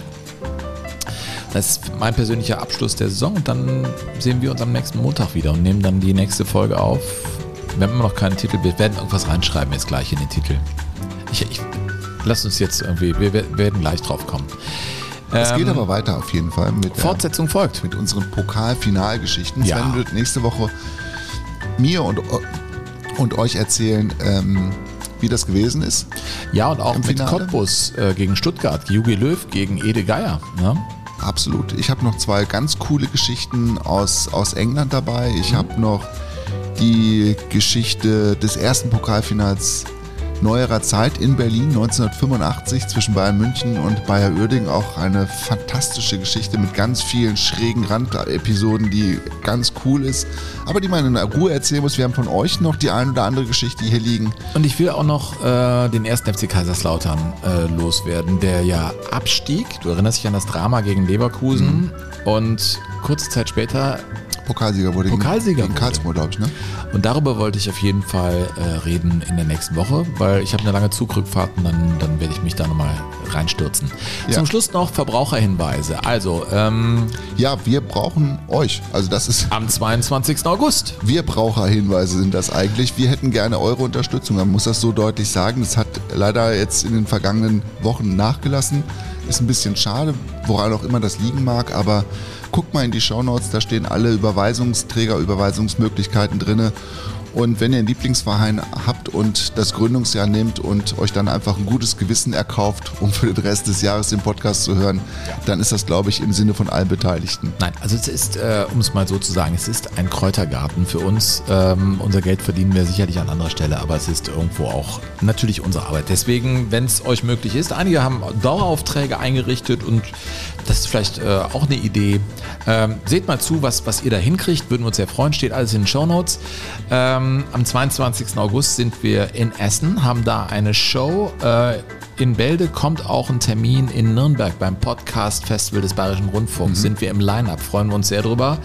Das ist mein persönlicher Abschluss der Saison und dann sehen wir uns am nächsten Montag wieder und nehmen dann die nächste Folge auf. Wir haben immer noch keinen Titel, wir werden irgendwas reinschreiben jetzt gleich in den Titel. Ich, ich, lass uns jetzt irgendwie, wir wer- werden gleich drauf kommen. Es geht Ähm, aber weiter auf jeden Fall mit, der- Fortsetzung folgt. mit unseren Pokalfinalgeschichten. Ja. Sven wird nächste Woche mir und, und euch erzählen, ähm, wie das gewesen ist. Ja, und auch mit Finale? Cottbus äh, gegen Stuttgart, Jugi Löw gegen Ede Geier. Ne? Absolut. Ich habe noch zwei ganz coole Geschichten aus, aus England dabei. Ich Mhm. habe noch die Geschichte des ersten Pokalfinals neuerer Zeit in Berlin 1985 zwischen Bayern München und Bayer Uerdingen. Auch eine fantastische Geschichte mit ganz vielen schrägen Randepisoden, die ganz cool ist, aber die man in Ruhe erzählen muss. Wir haben von euch noch die ein oder andere Geschichte hier liegen. Und ich will auch noch äh, den ersten FC Kaiserslautern äh, loswerden, der ja abstieg. Du erinnerst dich an das Drama gegen Leverkusen. Und kurze Zeit später Pokalsieger wurde gegen- Pokalsieger gegen wurde. Karlsruhe, glaube ich. Ne? Und darüber wollte ich auf jeden Fall äh, reden in der nächsten Woche, weil ich habe eine lange Zugrückfahrt und dann, dann werde ich mich da nochmal reinstürzen. Ja. Zum Schluss noch Verbraucherhinweise. Also, ähm, Ja, wir brauchen euch. Also das ist am 22. August. Wir Braucherhinweise sind das eigentlich. Wir hätten gerne eure Unterstützung. Man muss das so deutlich sagen. Das hat leider jetzt in den vergangenen Wochen nachgelassen. Ist ein bisschen schade, woran auch immer das liegen mag. Aber guckt mal in die Shownotes, da stehen alle Überweisungsträger, Überweisungsmöglichkeiten drinne. Und wenn ihr einen Lieblingsverein habt und das Gründungsjahr nehmt und euch dann einfach ein gutes Gewissen erkauft, um für den Rest des Jahres den Podcast zu hören, dann ist das, glaube ich, im Sinne von allen Beteiligten. Nein, also es ist, äh, um es mal so zu sagen, es ist ein Kräutergarten für uns. Ähm, unser Geld verdienen wir sicherlich an anderer Stelle, aber es ist irgendwo auch natürlich unsere Arbeit. Deswegen, wenn es euch möglich ist, einige haben Daueraufträge eingerichtet und das ist vielleicht äh, auch eine Idee. Ähm, seht mal zu, was, was ihr da hinkriegt, würden wir uns sehr freuen, steht alles in den Shownotes. Ähm, am 22. August sind wir in Essen, haben da eine Show. Äh, in Bälde kommt auch ein Termin in Nürnberg beim Podcast Festival des Bayerischen Rundfunks. Sind wir im Line-Up, freuen wir uns sehr drüber.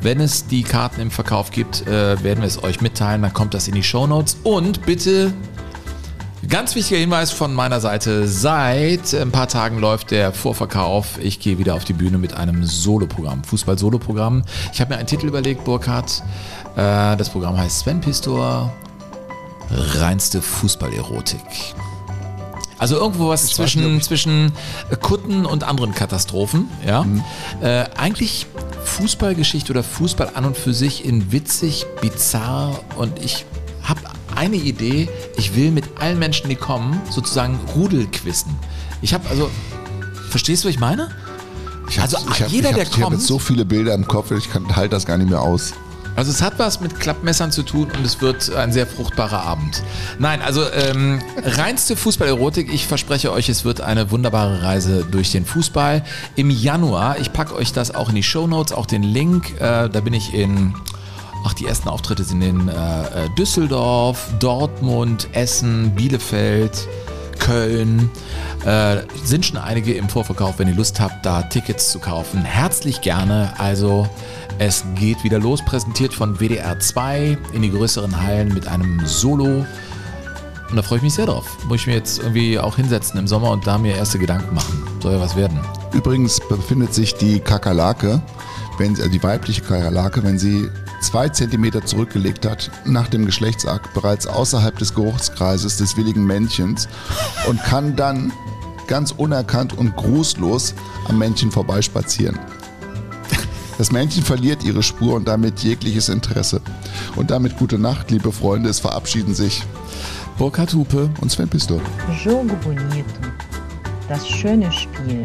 Wenn es die Karten im Verkauf gibt, äh, werden wir es euch mitteilen, dann kommt das in die Shownotes. Und bitte Ganz wichtiger Hinweis von meiner Seite. Seit ein paar Tagen läuft der Vorverkauf. Ich gehe wieder auf die Bühne mit einem Soloprogramm, Fußball-Soloprogramm. Ich habe mir einen Titel überlegt, Burkhard. Äh, Das Programm heißt Sven Pistor, reinste Fußballerotik. Also irgendwo was zwischen, zwischen Kutten und anderen Katastrophen. Ja? Äh, eigentlich Fußballgeschichte oder Fußball an und für sich in witzig, bizarr und ich habe eine Idee. Ich will mit allen Menschen, die kommen, sozusagen Rudelquissen. Ich habe also, verstehst du, was ich meine? Ich Also ich hab, jeder, ich hab, der Ich habe kommt- so viele Bilder im Kopf, ich kann, halt das gar nicht mehr aus. Also es hat was mit Klappmessern zu tun und es wird ein sehr fruchtbarer Abend. Nein, also ähm, reinste Fußballerotik. Ich verspreche euch, es wird eine wunderbare Reise durch den Fußball. Im Januar, ich packe euch das auch in die Show Notes, auch den Link. Äh, da bin ich in Ach, die ersten Auftritte sind in äh, äh, Düsseldorf, Dortmund, Essen, Bielefeld, Köln. Äh, sind schon einige im Vorverkauf. Wenn ihr Lust habt, da Tickets zu kaufen, herzlich gerne. Also es geht wieder los, präsentiert von WDR 2 in die größeren Hallen mit einem Solo. Und da freue ich mich sehr drauf. Muss ich mir jetzt irgendwie auch hinsetzen im Sommer und da mir erste Gedanken machen. Soll ja was werden. Übrigens befindet sich die Kakerlake, wenn sie, also die weibliche Kakerlake, wenn sie zwei Zentimeter zurückgelegt hat, nach dem Geschlechtsakt bereits außerhalb des Geruchskreises des willigen Männchens und kann dann ganz unerkannt und grußlos am Männchen vorbeispazieren. Das Männchen verliert ihre Spur und damit jegliches Interesse. Und damit gute Nacht, liebe Freunde. Es verabschieden sich Burkhard Hupe und Sven Pistor. Jogo Bonito. Das schöne Spiel.